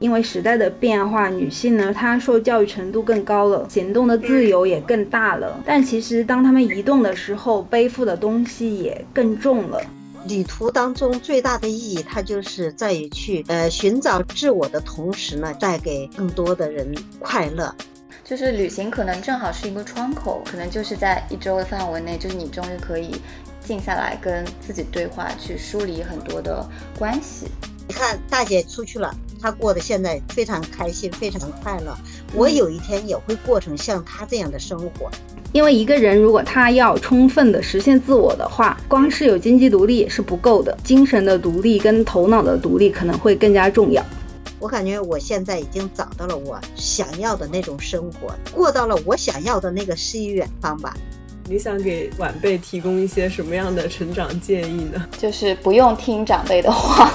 因为时代的变化，女性呢，她受教育程度更高了，行动的自由也更大了。但其实，当她们移动的时候，背负的东西也更重了。旅途当中最大的意义，它就是在于去呃寻找自我的同时呢，带给更多的人快乐。就是旅行可能正好是一个窗口，可能就是在一周的范围内，就是你终于可以静下来跟自己对话，去梳理很多的关系。你看大姐出去了。她过得现在非常开心，非常快乐。我有一天也会过成像她这样的生活。因为一个人如果他要充分的实现自我的话，光是有经济独立也是不够的，精神的独立跟头脑的独立可能会更加重要。我感觉我现在已经找到了我想要的那种生活，过到了我想要的那个诗与远方吧。你想给晚辈提供一些什么样的成长建议呢？就是不用听长辈的话。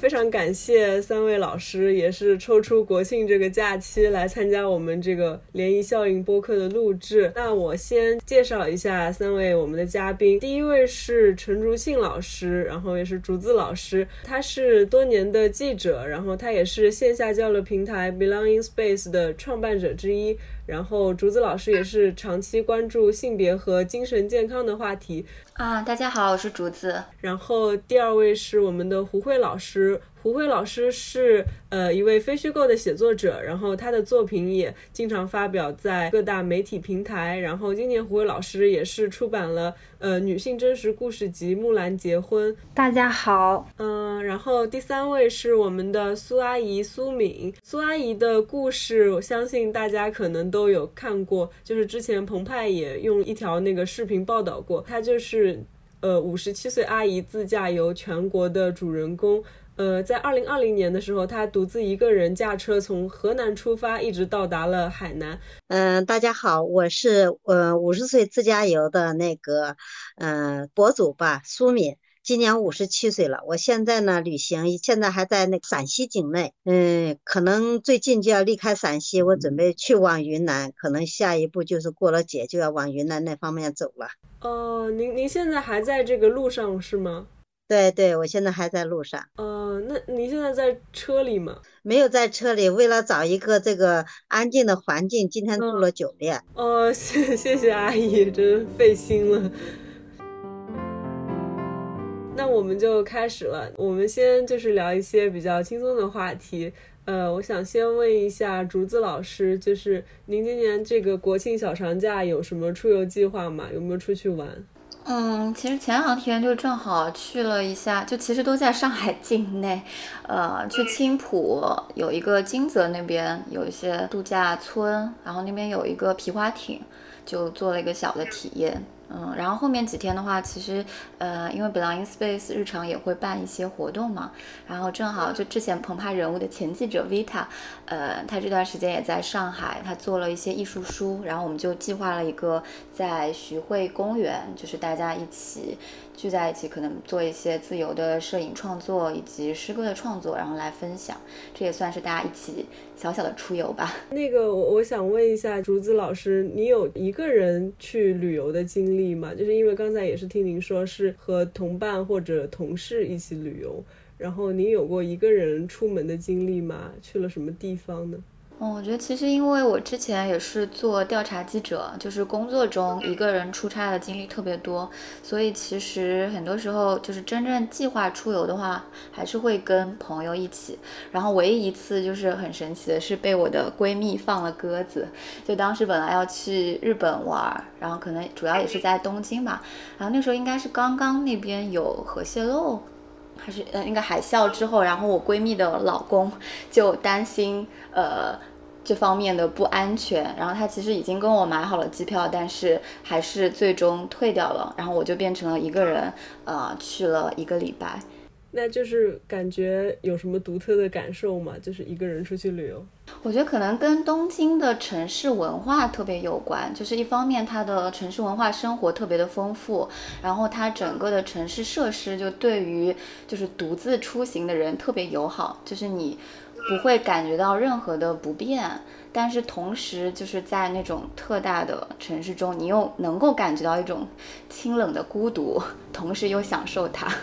非常感谢三位老师，也是抽出国庆这个假期来参加我们这个涟漪效应播客的录制。那我先介绍一下三位我们的嘉宾，第一位是陈竹信老师，然后也是竹子老师，他是多年的记者，然后他也是线下交流平台 Belonging Space 的创办者之一。然后竹子老师也是长期关注性别和精神健康的话题啊。大家好，我是竹子。然后第二位是我们的胡慧老师。胡慧老师是呃一位非虚构的写作者，然后他的作品也经常发表在各大媒体平台。然后今年胡慧老师也是出版了呃女性真实故事集《木兰结婚》。大家好，嗯，然后第三位是我们的苏阿姨苏敏。苏阿姨的故事，我相信大家可能都有看过，就是之前澎湃也用一条那个视频报道过。她就是呃五十七岁阿姨自驾游全国的主人公。呃，在二零二零年的时候，他独自一个人驾车从河南出发，一直到达了海南。嗯，大家好，我是呃五十岁自驾游的那个嗯博主吧，苏敏，今年五十七岁了。我现在呢旅行，现在还在那陕西境内。嗯，可能最近就要离开陕西，我准备去往云南，可能下一步就是过了节就要往云南那方面走了。哦，您您现在还在这个路上是吗？对对，我现在还在路上。哦，那您现在在车里吗？没有在车里，为了找一个这个安静的环境，今天住了酒店。哦，谢谢谢阿姨，真费心了。那我们就开始了，我们先就是聊一些比较轻松的话题。呃，我想先问一下竹子老师，就是您今年这个国庆小长假有什么出游计划吗？有没有出去玩？嗯，其实前两天就正好去了一下，就其实都在上海境内，呃，去青浦有一个金泽那边有一些度假村，然后那边有一个皮划艇，就做了一个小的体验。嗯，然后后面几天的话，其实，呃，因为 Belonging Space 日常也会办一些活动嘛，然后正好就之前澎湃人物的前记者 Vita，呃，他这段时间也在上海，他做了一些艺术书，然后我们就计划了一个在徐汇公园，就是大家一起。聚在一起，可能做一些自由的摄影创作以及诗歌的创作，然后来分享，这也算是大家一起小小的出游吧。那个，我我想问一下竹子老师，你有一个人去旅游的经历吗？就是因为刚才也是听您说是和同伴或者同事一起旅游，然后您有过一个人出门的经历吗？去了什么地方呢？嗯，我觉得其实因为我之前也是做调查记者，就是工作中一个人出差的经历特别多，所以其实很多时候就是真正计划出游的话，还是会跟朋友一起。然后唯一一次就是很神奇的是被我的闺蜜放了鸽子，就当时本来要去日本玩，然后可能主要也是在东京吧，然后那时候应该是刚刚那边有核泄漏，还是呃应该海啸之后，然后我闺蜜的老公就担心呃。这方面的不安全，然后他其实已经跟我买好了机票，但是还是最终退掉了，然后我就变成了一个人，呃，去了一个礼拜。那就是感觉有什么独特的感受吗？就是一个人出去旅游？我觉得可能跟东京的城市文化特别有关，就是一方面它的城市文化生活特别的丰富，然后它整个的城市设施就对于就是独自出行的人特别友好，就是你。不会感觉到任何的不便，但是同时就是在那种特大的城市中，你又能够感觉到一种清冷的孤独，同时又享受它。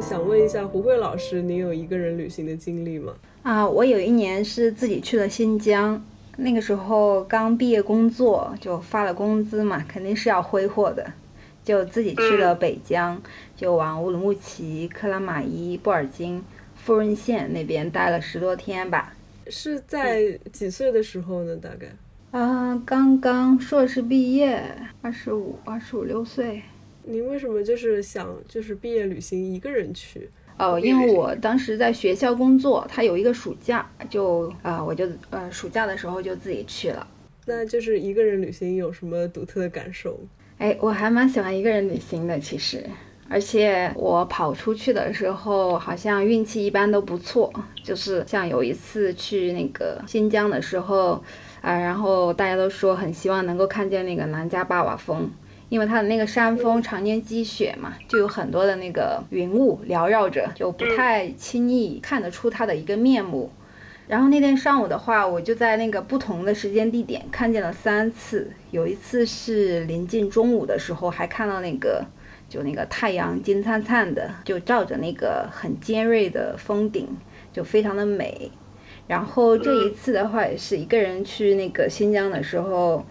想问一下胡慧老师，您有一个人旅行的经历吗？啊，我有一年是自己去了新疆，那个时候刚毕业工作，就发了工资嘛，肯定是要挥霍的，就自己去了北疆，就往乌鲁木齐、克拉玛依、布尔津、富润县那边待了十多天吧。是在几岁的时候呢？大概？啊，刚刚硕士毕业，二十五、二十五六岁。您为什么就是想就是毕业旅行一个人去？哦，因为我当时在学校工作，他有一个暑假，就啊，我就呃暑假的时候就自己去了。那就是一个人旅行有什么独特的感受？哎，我还蛮喜欢一个人旅行的，其实，而且我跑出去的时候好像运气一般都不错，就是像有一次去那个新疆的时候。啊，然后大家都说很希望能够看见那个南迦巴瓦峰，因为它的那个山峰常年积雪嘛，就有很多的那个云雾缭绕着，就不太轻易看得出它的一个面目。然后那天上午的话，我就在那个不同的时间地点看见了三次，有一次是临近中午的时候，还看到那个就那个太阳金灿灿的，就照着那个很尖锐的峰顶，就非常的美。然后这一次的话，也是一个人去那个新疆的时候，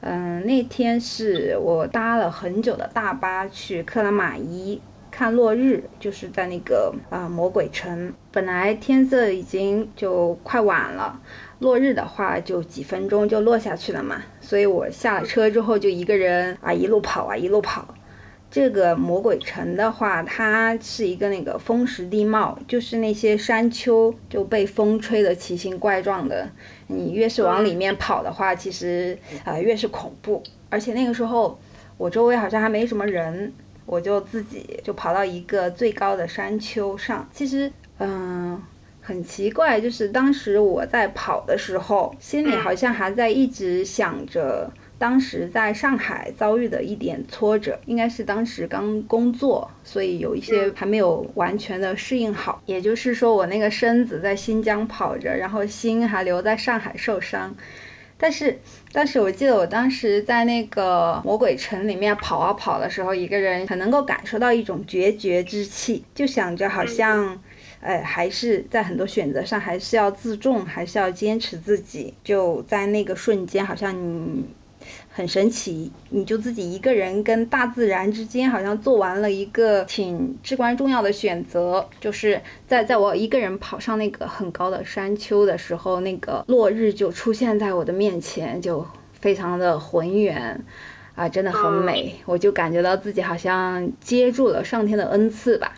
嗯，那天是我搭了很久的大巴去克拉玛依看落日，就是在那个啊魔鬼城。本来天色已经就快晚了，落日的话就几分钟就落下去了嘛，所以我下了车之后就一个人啊一路跑啊一路跑。这个魔鬼城的话，它是一个那个风蚀地貌，就是那些山丘就被风吹得奇形怪状的。你越是往里面跑的话，其实啊越是恐怖。而且那个时候我周围好像还没什么人，我就自己就跑到一个最高的山丘上。其实嗯很奇怪，就是当时我在跑的时候，心里好像还在一直想着。当时在上海遭遇的一点挫折，应该是当时刚工作，所以有一些还没有完全的适应好。也就是说，我那个身子在新疆跑着，然后心还留在上海受伤。但是，但是我记得我当时在那个魔鬼城里面跑啊跑的时候，一个人很能够感受到一种决绝之气，就想着好像，哎，还是在很多选择上还是要自重，还是要坚持自己。就在那个瞬间，好像你。很神奇，你就自己一个人跟大自然之间，好像做完了一个挺至关重要的选择，就是在在我一个人跑上那个很高的山丘的时候，那个落日就出现在我的面前，就非常的浑圆，啊，真的很美，我就感觉到自己好像接住了上天的恩赐吧。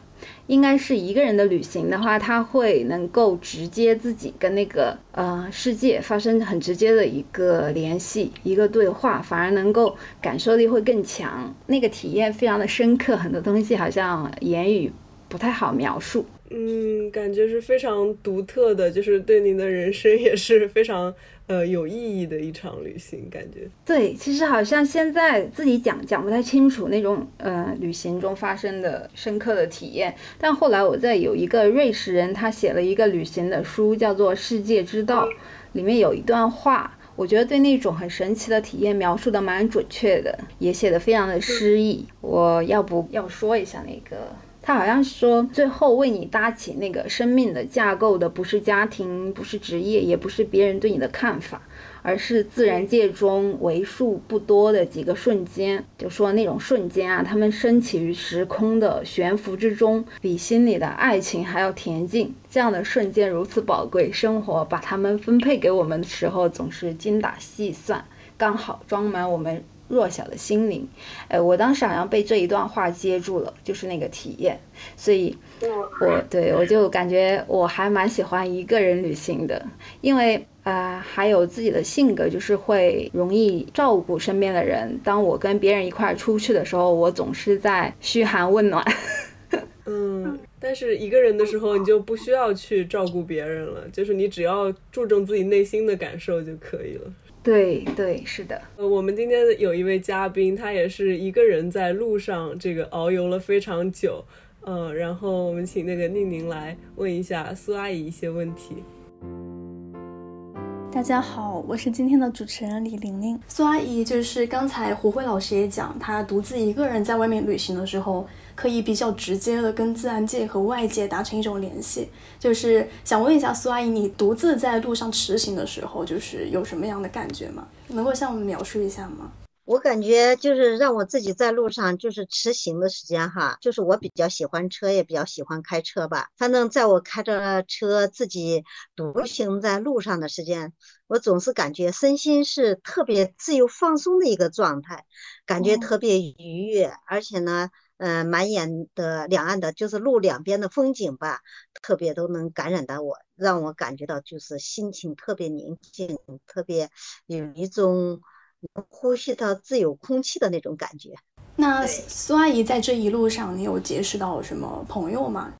应该是一个人的旅行的话，他会能够直接自己跟那个呃世界发生很直接的一个联系，一个对话，反而能够感受力会更强，那个体验非常的深刻，很多东西好像言语不太好描述。嗯，感觉是非常独特的，就是对您的人生也是非常。呃，有意义的一场旅行，感觉对。其实好像现在自己讲讲不太清楚那种呃旅行中发生的深刻的体验。但后来我在有一个瑞士人，他写了一个旅行的书，叫做《世界之道》，里面有一段话，我觉得对那种很神奇的体验描述的蛮准确的，也写的非常的诗意。我要不要说一下那个？他好像说，最后为你搭起那个生命的架构的，不是家庭，不是职业，也不是别人对你的看法，而是自然界中为数不多的几个瞬间。就说那种瞬间啊，他们升起于时空的悬浮之中，比心里的爱情还要恬静。这样的瞬间如此宝贵，生活把它们分配给我们的时候，总是精打细算，刚好装满我们。弱小的心灵，哎，我当时好像被这一段话接住了，就是那个体验，所以，我对我就感觉我还蛮喜欢一个人旅行的，因为啊，还有自己的性格，就是会容易照顾身边的人。当我跟别人一块出去的时候，我总是在嘘寒问暖。嗯，但是一个人的时候，你就不需要去照顾别人了，就是你只要注重自己内心的感受就可以了。对对是的，呃，我们今天有一位嘉宾，他也是一个人在路上这个遨游了非常久，呃，然后我们请那个宁宁来问一下苏阿姨一些问题。大家好，我是今天的主持人李玲玲。苏阿姨就是刚才胡慧老师也讲，她独自一个人在外面旅行的时候。可以比较直接的跟自然界和外界达成一种联系。就是想问一下苏阿姨，你独自在路上驰行的时候，就是有什么样的感觉吗？能够向我们描述一下吗？我感觉就是让我自己在路上就是驰行的时间哈，就是我比较喜欢车，也比较喜欢开车吧。反正在我开着车自己独行在路上的时间，我总是感觉身心是特别自由放松的一个状态，感觉特别愉悦，而且呢，嗯，满眼的两岸的就是路两边的风景吧，特别都能感染到我，让我感觉到就是心情特别宁静，特别有一种。能呼吸到自由空气的那种感觉。那苏阿姨在这一路上，你有结识到什么朋友吗？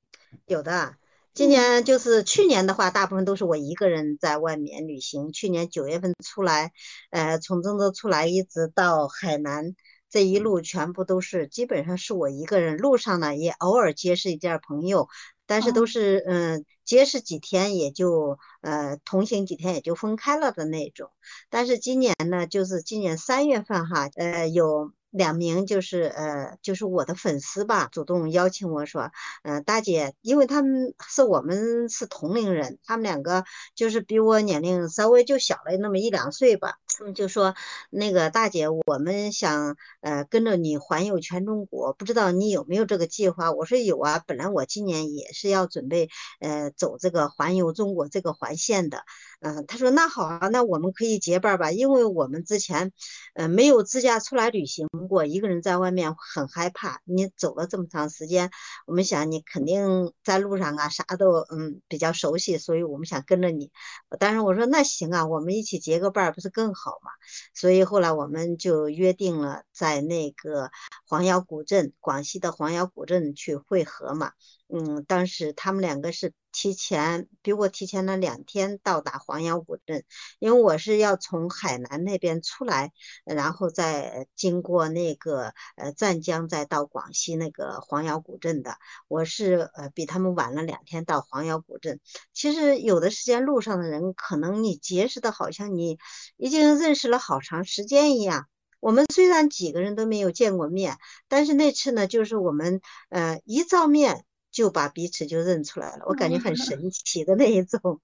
有的，今年就是去年的话，大部分都是我一个人在外面旅行。去年九月份出来，呃，从郑州出来一直到海南，这一路全部都是基本上是我一个人。路上呢，也偶尔结识一点朋友。但是都是嗯，结识几天也就呃同行几天也就分开了的那种。但是今年呢，就是今年三月份哈，呃有。两名就是呃，就是我的粉丝吧，主动邀请我说，呃，大姐，因为他们是我们是同龄人，他们两个就是比我年龄稍微就小了那么一两岁吧，他们就说那个大姐，我们想呃跟着你环游全中国，不知道你有没有这个计划？我说有啊，本来我今年也是要准备呃走这个环游中国这个环线的。嗯，他说那好啊，那我们可以结伴吧，因为我们之前，呃，没有自驾出来旅行过，一个人在外面很害怕。你走了这么长时间，我们想你肯定在路上啊，啥都嗯比较熟悉，所以我们想跟着你。但是我说那行啊，我们一起结个伴不是更好嘛？所以后来我们就约定了在那个黄姚古镇，广西的黄姚古镇去会合嘛。嗯，当时他们两个是提前比我提前了两天到达黄姚古镇，因为我是要从海南那边出来，然后再经过那个呃湛江，再到广西那个黄姚古镇的。我是呃比他们晚了两天到黄姚古镇。其实有的时间路上的人，可能你结识的好像你已经认识了好长时间一样。我们虽然几个人都没有见过面，但是那次呢，就是我们呃一照面。就把彼此就认出来了，我感觉很神奇的那一种，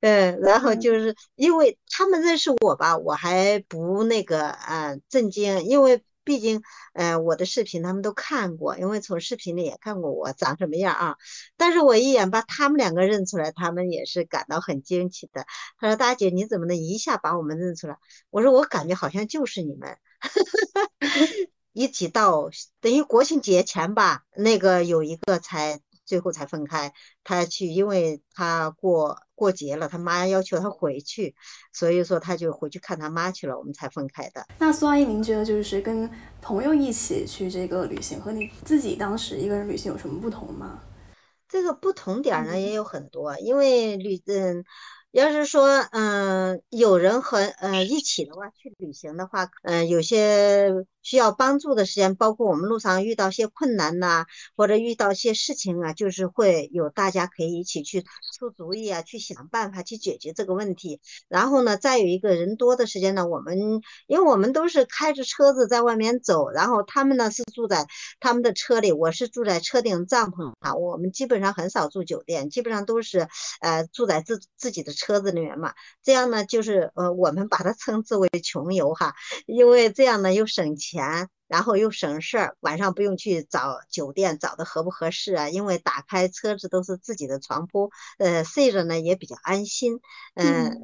嗯，然后就是因为他们认识我吧，我还不那个啊震惊，因为毕竟呃我的视频他们都看过，因为从视频里也看过我长什么样啊，但是我一眼把他们两个认出来，他们也是感到很惊奇的。他说：“大姐，你怎么能一下把我们认出来？”我说：“我感觉好像就是你们。” 一起到等于国庆节前吧，那个有一个才最后才分开。他去，因为他过过节了，他妈要求他回去，所以说他就回去看他妈去了，我们才分开的。那苏阿姨，您觉得就是跟朋友一起去这个旅行，和你自己当时一个人旅行有什么不同吗？这个不同点呢也有很多，因为旅嗯。要是说，嗯，有人和呃一起的话去旅行的话，嗯，有些需要帮助的时间，包括我们路上遇到些困难呐，或者遇到些事情啊，就是会有大家可以一起去出主意啊，去想办法去解决这个问题。然后呢，再有一个人多的时间呢，我们因为我们都是开着车子在外面走，然后他们呢是住在他们的车里，我是住在车顶帐篷啊，我们基本上很少住酒店，基本上都是呃住在自自己的。车子里面嘛，这样呢，就是呃，我们把它 称之为穷游哈，因为这样呢又省钱。啊，然后又省事儿，晚上不用去找酒店，找的合不合适啊？因为打开车子都是自己的床铺，呃，睡着呢也比较安心。嗯，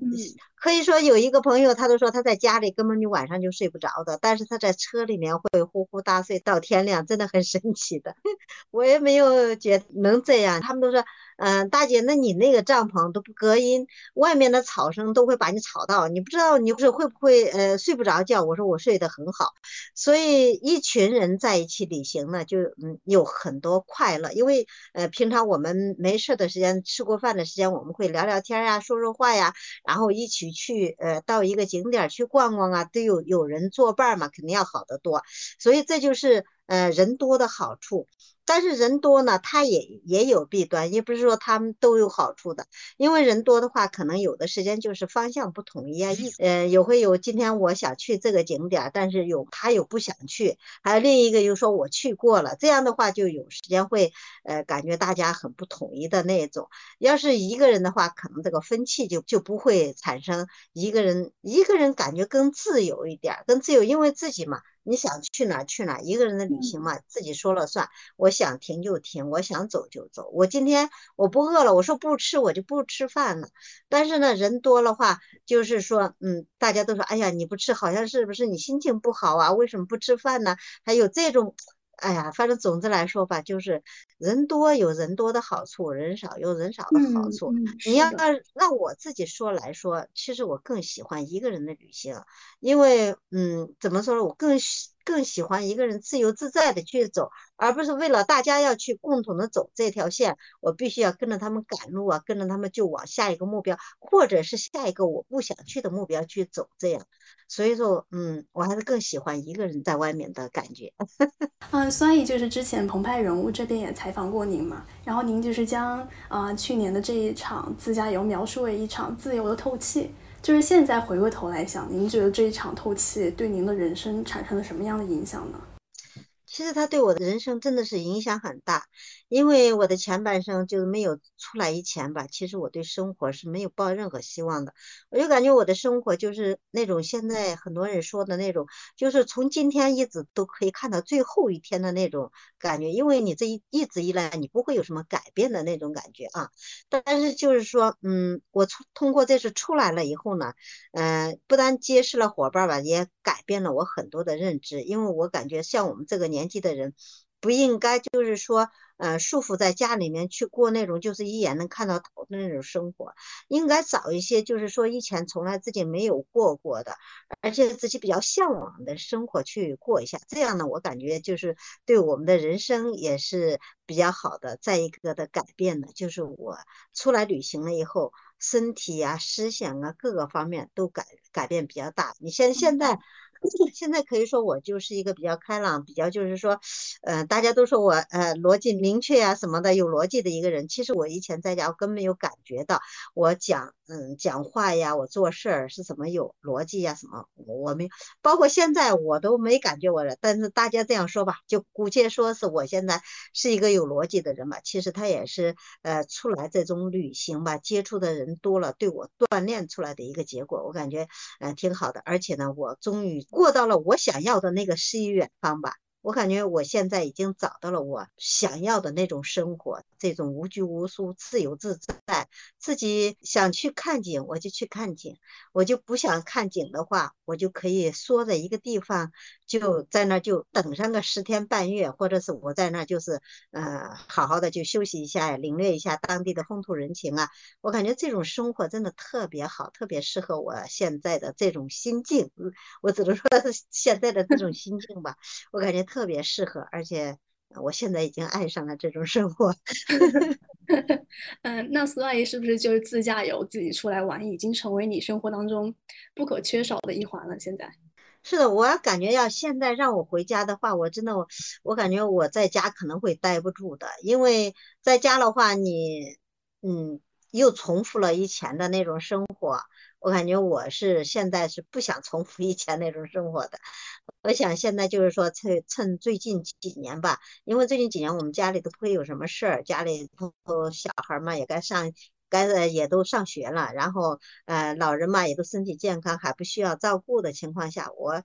可以说有一个朋友，他都说他在家里根本就晚上就睡不着的，但是他在车里面会呼呼大睡到天亮，真的很神奇的。我也没有觉能这样，他们都说，嗯，大姐，那你那个帐篷都不隔音，外面的吵声都会把你吵到，你不知道你不是会不会呃睡不着觉？我说我睡得很好，所以。一群人在一起旅行呢，就嗯有很多快乐，因为呃平常我们没事的时间，吃过饭的时间，我们会聊聊天呀，说说话呀，然后一起去呃到一个景点去逛逛啊，都有有人作伴嘛，肯定要好得多。所以这就是呃，人多的好处。但是人多呢，它也也有弊端，也不是说他们都有好处的。因为人多的话，可能有的时间就是方向不统一啊，一呃，有会有今天我想去这个景点，但是有他有不想去，还有另一个又说我去过了，这样的话就有时间会呃感觉大家很不统一的那种。要是一个人的话，可能这个分歧就就不会产生。一个人一个人感觉更自由一点，更自由，因为自己嘛。你想去哪去哪，一个人的旅行嘛，自己说了算。我想停就停，我想走就走。我今天我不饿了，我说不吃，我就不吃饭了。但是呢，人多的话，就是说，嗯，大家都说，哎呀，你不吃，好像是不是你心情不好啊？为什么不吃饭呢？还有这种。哎呀，反正总之来说吧，就是人多有人多的好处，人少有人少的好处。你要让我自己说来说，其实我更喜欢一个人的旅行，因为嗯，怎么说呢，我更喜。更喜欢一个人自由自在的去走，而不是为了大家要去共同的走这条线，我必须要跟着他们赶路啊，跟着他们就往下一个目标，或者是下一个我不想去的目标去走。这样，所以说，嗯，我还是更喜欢一个人在外面的感觉。嗯，所以就是之前澎湃人物这边也采访过您嘛，然后您就是将啊去年的这一场自驾游描述为一场自由的透气。就是现在回过头来想，您觉得这一场透气对您的人生产生了什么样的影响呢？其实他对我的人生真的是影响很大，因为我的前半生就是没有出来以前吧，其实我对生活是没有抱任何希望的。我就感觉我的生活就是那种现在很多人说的那种，就是从今天一直都可以看到最后一天的那种感觉。因为你这一一直以来你不会有什么改变的那种感觉啊。但是就是说，嗯，我从通过这次出来了以后呢，嗯，不但结识了伙伴吧，也改变了我很多的认知。因为我感觉像我们这个年。纪的人不应该就是说，呃，束缚在家里面去过那种就是一眼能看到头的那种生活，应该找一些就是说以前从来自己没有过过的，而且自己比较向往的生活去过一下。这样呢，我感觉就是对我们的人生也是比较好的。再一个的改变呢，就是我出来旅行了以后，身体啊、思想啊各个方面都改改变比较大。你现现在。现在可以说我就是一个比较开朗，比较就是说，呃，大家都说我呃逻辑明确呀什么的，有逻辑的一个人。其实我以前在家我根本没有感觉到我讲嗯讲话呀，我做事儿是怎么有逻辑呀什么，我没包括现在我都没感觉我了，但是大家这样说吧，就姑且说是我现在是一个有逻辑的人吧。其实他也是呃出来这种旅行吧，接触的人多了，对我锻炼出来的一个结果，我感觉嗯挺好的。而且呢，我终于。过到了我想要的那个诗与远方吧。我感觉我现在已经找到了我想要的那种生活，这种无拘无束、自由自在。自己想去看景，我就去看景；我就不想看景的话，我就可以缩在一个地方，就在那就等上个十天半月，或者是我在那就是呃好好的就休息一下，领略一下当地的风土人情啊。我感觉这种生活真的特别好，特别适合我现在的这种心境。我只能说是现在的这种心境吧，我感觉。别适合，而且我现在已经爱上了这种生活。嗯，那苏阿姨是不是就是自驾游、自己出来玩，已经成为你生活当中不可缺少的一环了？现在是的，我感觉要现在让我回家的话，我真的，我感觉我在家可能会待不住的，因为在家的话，你嗯，又重复了以前的那种生活。我感觉我是现在是不想重复以前那种生活的。我想现在就是说趁趁最近几年吧，因为最近几年我们家里都不会有什么事儿，家里头小孩嘛也该上，该也都上学了，然后呃老人嘛也都身体健康，还不需要照顾的情况下，我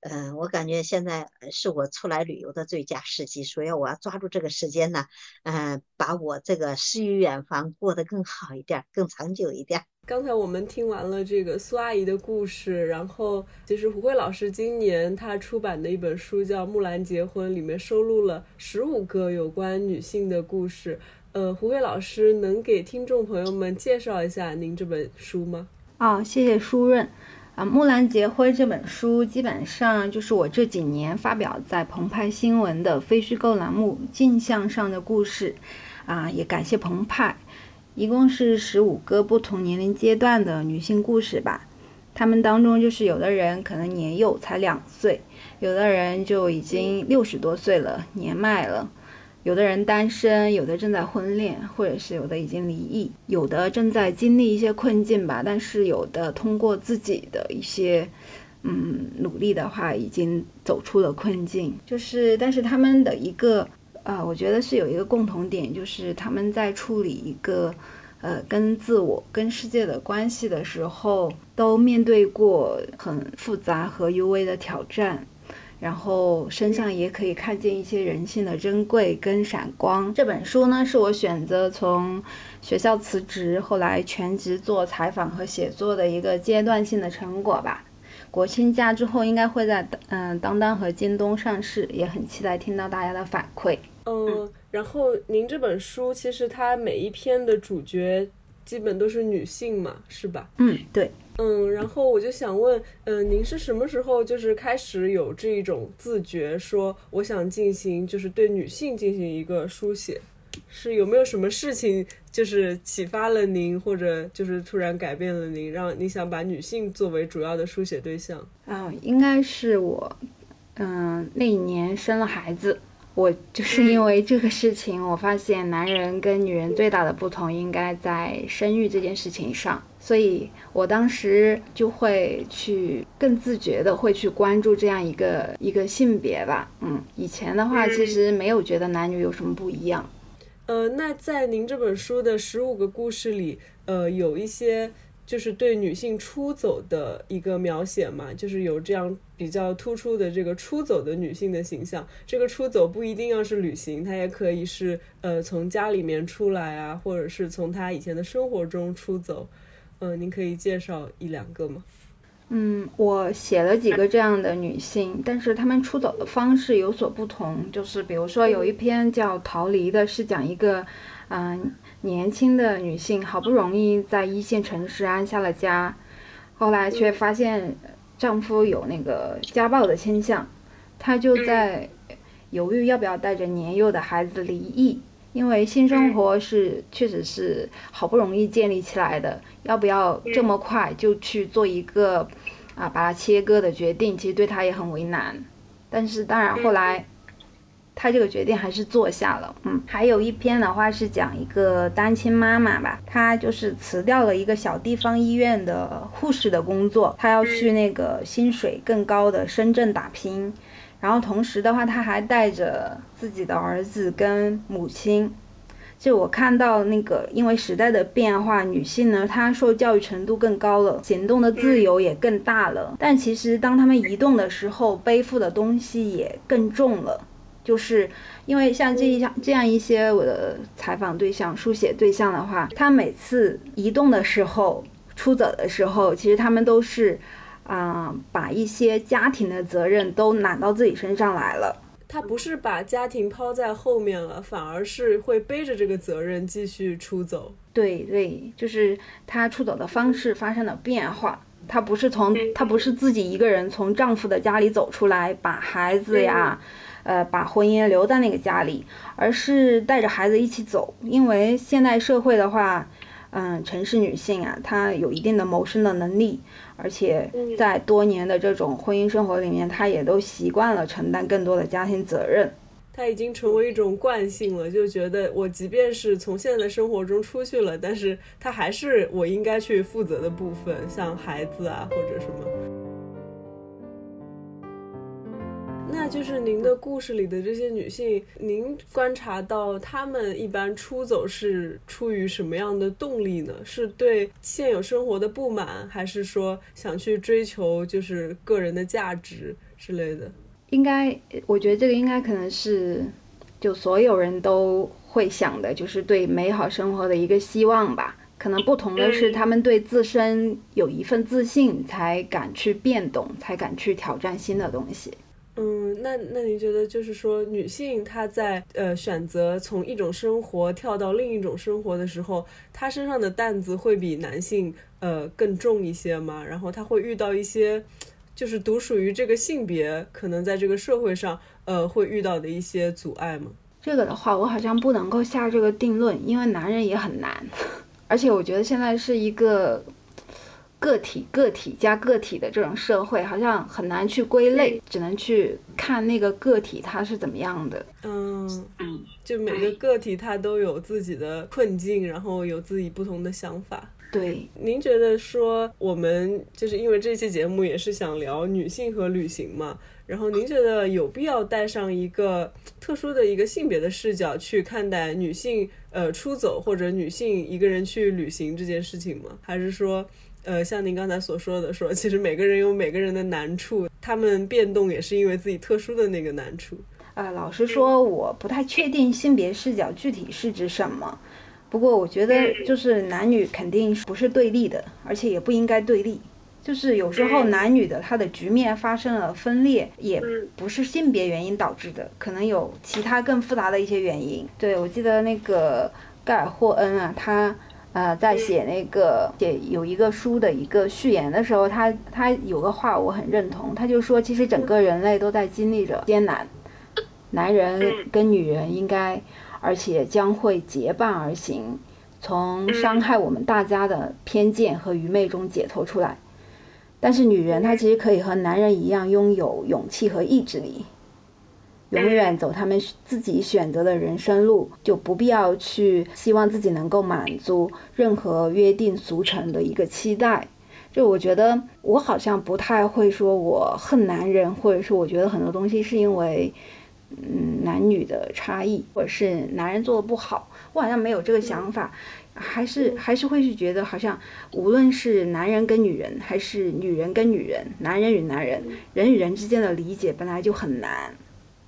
嗯我感觉现在是我出来旅游的最佳时机，所以我要抓住这个时间呢，嗯把我这个诗与远方过得更好一点，更长久一点。刚才我们听完了这个苏阿姨的故事，然后其实胡慧老师今年她出版的一本书叫《木兰结婚》，里面收录了十五个有关女性的故事。呃，胡慧老师能给听众朋友们介绍一下您这本书吗？哦，谢谢舒润。啊，《木兰结婚》这本书基本上就是我这几年发表在澎湃新闻的非虚构栏目《镜像上的故事》。啊，也感谢澎湃。一共是十五个不同年龄阶段的女性故事吧，他们当中就是有的人可能年幼才两岁，有的人就已经六十多岁了，年迈了。有的人单身，有的正在婚恋，或者是有的已经离异，有的正在经历一些困境吧。但是有的通过自己的一些嗯努力的话，已经走出了困境。就是，但是他们的一个呃，我觉得是有一个共同点，就是他们在处理一个呃跟自我跟世界的关系的时候，都面对过很复杂和幽微的挑战。然后身上也可以看见一些人性的珍贵跟闪光。这本书呢，是我选择从学校辞职，后来全职做采访和写作的一个阶段性的成果吧。国庆假之后应该会在嗯当当和京东上市，也很期待听到大家的反馈。嗯，然后您这本书其实它每一篇的主角基本都是女性嘛，是吧？嗯，对。嗯，然后我就想问，嗯，您是什么时候就是开始有这一种自觉，说我想进行就是对女性进行一个书写，是有没有什么事情就是启发了您，或者就是突然改变了您，让你想把女性作为主要的书写对象？啊，应该是我，嗯，那一年生了孩子，我就是因为这个事情，我发现男人跟女人最大的不同应该在生育这件事情上。所以我当时就会去更自觉的会去关注这样一个一个性别吧，嗯，以前的话其实没有觉得男女有什么不一样。呃，那在您这本书的十五个故事里，呃，有一些就是对女性出走的一个描写嘛，就是有这样比较突出的这个出走的女性的形象。这个出走不一定要是旅行，它也可以是呃从家里面出来啊，或者是从她以前的生活中出走。嗯，您可以介绍一两个吗？嗯，我写了几个这样的女性，但是她们出走的方式有所不同。就是比如说有一篇叫《逃离》的，是讲一个嗯年轻的女性，好不容易在一线城市安下了家，后来却发现丈夫有那个家暴的倾向，她就在犹豫要不要带着年幼的孩子离异。因为新生活是确实是好不容易建立起来的，要不要这么快就去做一个啊把它切割的决定？其实对他也很为难。但是当然后来他这个决定还是做下了。嗯，还有一篇的话是讲一个单亲妈妈吧，她就是辞掉了一个小地方医院的护士的工作，她要去那个薪水更高的深圳打拼。然后同时的话，他还带着自己的儿子跟母亲。就我看到那个，因为时代的变化，女性呢，她受教育程度更高了，行动的自由也更大了。但其实当他们移动的时候，背负的东西也更重了。就是因为像这一项这样一些我的采访对象、书写对象的话，他每次移动的时候、出走的时候，其实他们都是。啊，把一些家庭的责任都揽到自己身上来了。他不是把家庭抛在后面了，反而是会背着这个责任继续出走。对对，就是他出走的方式发生了变化。他不是从他不是自己一个人从丈夫的家里走出来，把孩子呀，呃，把婚姻留在那个家里，而是带着孩子一起走。因为现代社会的话，嗯，城市女性啊，她有一定的谋生的能力。而且在多年的这种婚姻生活里面，她也都习惯了承担更多的家庭责任。她已经成为一种惯性了，就觉得我即便是从现在的生活中出去了，但是她还是我应该去负责的部分，像孩子啊或者什么。就是您的故事里的这些女性，您观察到她们一般出走是出于什么样的动力呢？是对现有生活的不满，还是说想去追求就是个人的价值之类的？应该，我觉得这个应该可能是就所有人都会想的，就是对美好生活的一个希望吧。可能不同的是，他们对自身有一份自信，才敢去变动，才敢去挑战新的东西。嗯，那那您觉得就是说，女性她在呃选择从一种生活跳到另一种生活的时候，她身上的担子会比男性呃更重一些吗？然后她会遇到一些就是独属于这个性别可能在这个社会上呃会遇到的一些阻碍吗？这个的话，我好像不能够下这个定论，因为男人也很难，而且我觉得现在是一个个体、个体加个体的这种社会，好像很难去归类，只能去看那个个体它是怎么样的。嗯，就每个个体他都有自己的困境，然后有自己不同的想法。对，您觉得说我们就是因为这期节目也是想聊女性和旅行嘛？然后您觉得有必要带上一个特殊的一个性别的视角去看待女性呃出走或者女性一个人去旅行这件事情吗？还是说，呃，像您刚才所说的，说其实每个人有每个人的难处，他们变动也是因为自己特殊的那个难处。呃，老实说，我不太确定性别视角具体是指什么。不过我觉得，就是男女肯定不是对立的，而且也不应该对立。就是有时候男女的他的局面发生了分裂，也不是性别原因导致的，可能有其他更复杂的一些原因。对我记得那个盖尔霍恩啊，他呃在写那个写有一个书的一个序言的时候，他他有个话我很认同，他就说其实整个人类都在经历着艰难，男人跟女人应该，而且将会结伴而行，从伤害我们大家的偏见和愚昧中解脱出来。但是女人她其实可以和男人一样拥有勇气和意志力，永远走他们自己选择的人生路，就不必要去希望自己能够满足任何约定俗成的一个期待。就我觉得我好像不太会说我恨男人，或者是我觉得很多东西是因为嗯男女的差异，或者是男人做的不好，我好像没有这个想法。还是还是会去觉得，好像无论是男人跟女人，还是女人跟女人，男人与男人，人与人之间的理解本来就很难，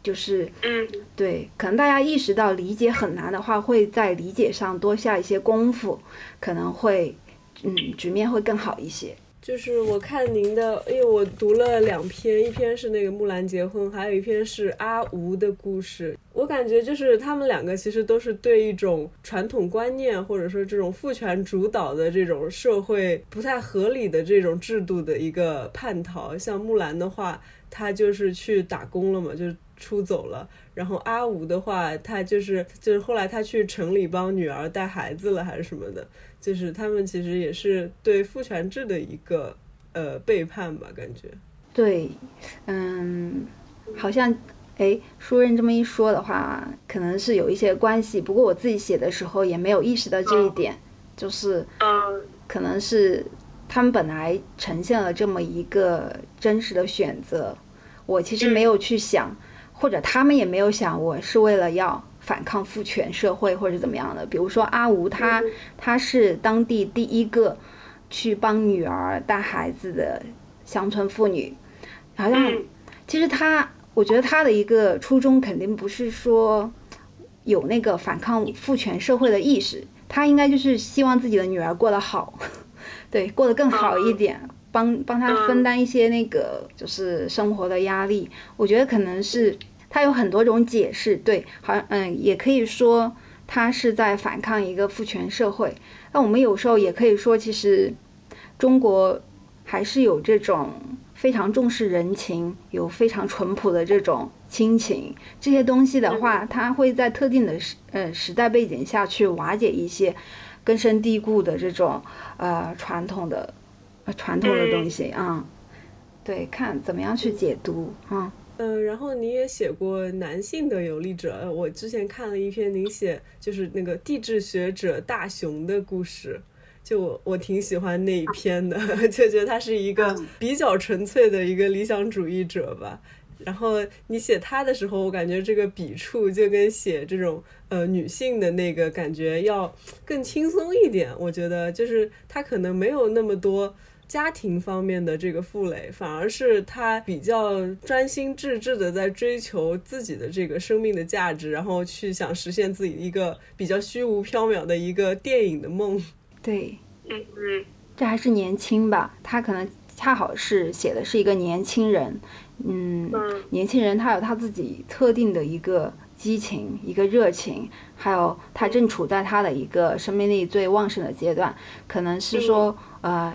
就是，嗯，对，可能大家意识到理解很难的话，会在理解上多下一些功夫，可能会，嗯，局面会更好一些。就是我看您的，因为我读了两篇，一篇是那个木兰结婚，还有一篇是阿吴的故事。我感觉就是他们两个其实都是对一种传统观念，或者说这种父权主导的这种社会不太合理的这种制度的一个叛逃。像木兰的话，她就是去打工了嘛，就是出走了。然后阿吴的话，他就是就是后来他去城里帮女儿带孩子了，还是什么的。就是他们其实也是对父权制的一个呃背叛吧，感觉。对，嗯，好像，哎，书人这么一说的话，可能是有一些关系。不过我自己写的时候也没有意识到这一点，就是，可能是他们本来呈现了这么一个真实的选择，我其实没有去想，或者他们也没有想，我是为了要。反抗父权社会或者怎么样的，比如说阿吴，他他是当地第一个去帮女儿带孩子的乡村妇女，好像其实他，我觉得他的一个初衷肯定不是说有那个反抗父权社会的意识，他应该就是希望自己的女儿过得好，对，过得更好一点，帮帮他分担一些那个就是生活的压力，我觉得可能是。它有很多种解释，对，好像嗯，也可以说它是在反抗一个父权社会。那我们有时候也可以说，其实中国还是有这种非常重视人情，有非常淳朴的这种亲情。这些东西的话，它会在特定的时呃时代背景下去瓦解一些根深蒂固的这种呃传统的呃传统的东西啊。对，看怎么样去解读啊。嗯，然后你也写过男性的有力者，我之前看了一篇您写就是那个地质学者大雄的故事，就我我挺喜欢那一篇的，就觉得他是一个比较纯粹的一个理想主义者吧。然后你写他的时候，我感觉这个笔触就跟写这种呃女性的那个感觉要更轻松一点，我觉得就是他可能没有那么多。家庭方面的这个负累，反而是他比较专心致志的在追求自己的这个生命的价值，然后去想实现自己一个比较虚无缥缈的一个电影的梦。对，嗯嗯，这还是年轻吧？他可能恰好是写的是一个年轻人，嗯，年轻人他有他自己特定的一个激情、一个热情，还有他正处在他的一个生命力最旺盛的阶段，可能是说，呃。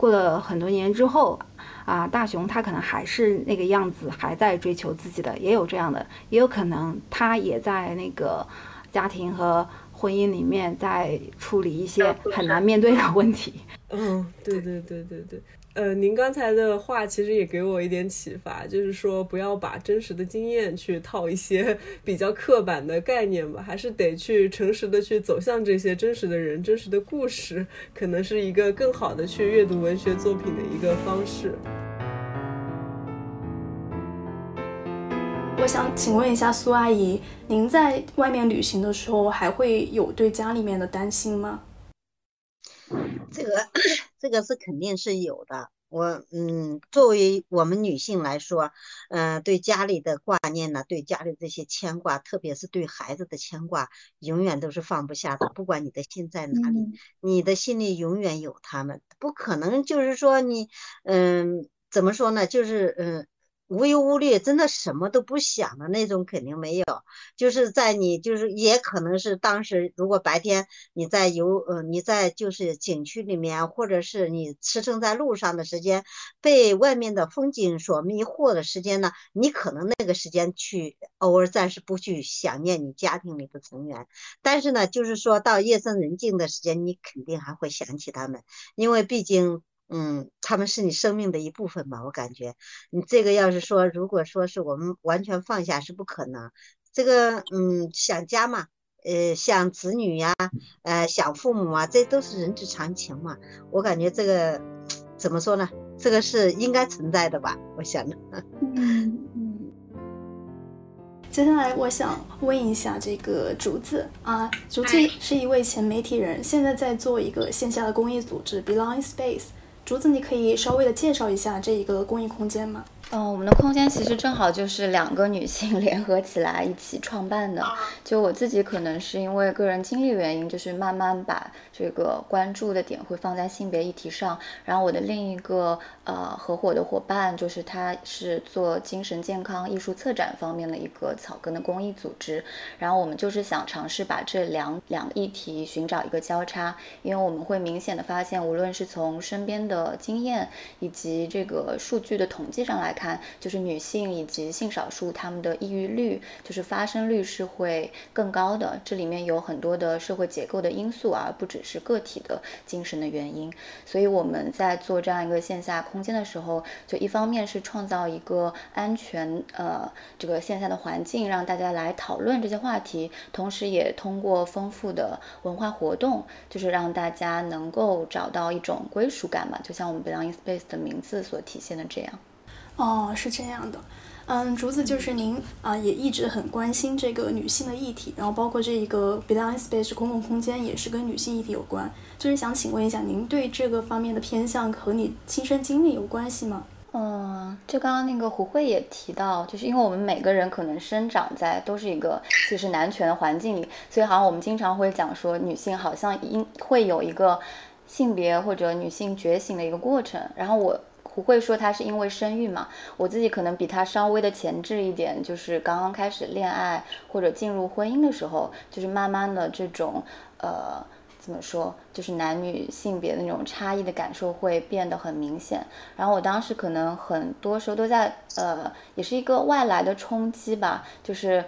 过了很多年之后，啊，大雄他可能还是那个样子，还在追求自己的，也有这样的，也有可能他也在那个家庭和婚姻里面在处理一些很难面对的问题。嗯，对对对对对。呃，您刚才的话其实也给我一点启发，就是说不要把真实的经验去套一些 比较刻板的概念吧，还是得去诚实的去走向这些真实的人、真实的故事，可能是一个更好的去阅读文学作品的一个方式。我想请问一下苏阿姨，您在外面旅行的时候，还会有对家里面的担心吗？这个 这个是肯定是有的。我嗯，作为我们女性来说，嗯，对家里的挂念呢，对家里这些牵挂，特别是对孩子的牵挂，永远都是放不下的。不管你的心在哪里，你的心里永远有他们，不可能就是说你，嗯，怎么说呢？就是嗯。无忧无虑，真的什么都不想的那种肯定没有。就是在你，就是也可能是当时，如果白天你在游，呃，你在就是景区里面，或者是你驰骋在路上的时间，被外面的风景所迷惑的时间呢，你可能那个时间去偶尔暂时不去想念你家庭里的成员，但是呢，就是说到夜深人静的时间，你肯定还会想起他们，因为毕竟。嗯，他们是你生命的一部分吧？我感觉，你这个要是说，如果说是我们完全放下是不可能。这个，嗯，想家嘛，呃，想子女呀，呃，想父母啊，这都是人之常情嘛。我感觉这个怎么说呢？这个是应该存在的吧？我想着。嗯嗯。接下来我想问一下这个竹子啊，竹子是一位前媒体人，现在在做一个线下的公益组织 Belong Space。竹子，你可以稍微的介绍一下这一个公益空间吗？嗯，我们的空间其实正好就是两个女性 联合起来一起创办的。就我自己可能是因为个人经历原因，就是慢慢把这个关注的点会放在性别议题上。然后我的另一个呃合伙的伙伴，就是他是做精神健康艺术策展方面的一个草根的公益组织。然后我们就是想尝试把这两两个议题寻找一个交叉，因为我们会明显的发现，无论是从身边的经验以及这个数据的统计上来。看，就是女性以及性少数，她们的抑郁率，就是发生率是会更高的。这里面有很多的社会结构的因素，而不只是个体的精神的原因。所以我们在做这样一个线下空间的时候，就一方面是创造一个安全呃这个线下的环境，让大家来讨论这些话题，同时也通过丰富的文化活动，就是让大家能够找到一种归属感嘛，就像我们 Belonging Space 的名字所体现的这样。哦，是这样的，嗯，竹子就是您啊，也一直很关心这个女性的议题，然后包括这一个 Belong Space 公共空间也是跟女性议题有关，就是想请问一下，您对这个方面的偏向和你亲身经历有关系吗？嗯，就刚刚那个胡慧也提到，就是因为我们每个人可能生长在都是一个其实男权的环境里，所以好像我们经常会讲说，女性好像应会有一个性别或者女性觉醒的一个过程，然后我。不会说她是因为生育嘛？我自己可能比她稍微的前置一点，就是刚刚开始恋爱或者进入婚姻的时候，就是慢慢的这种呃怎么说，就是男女性别的那种差异的感受会变得很明显。然后我当时可能很多时候都在呃，也是一个外来的冲击吧，就是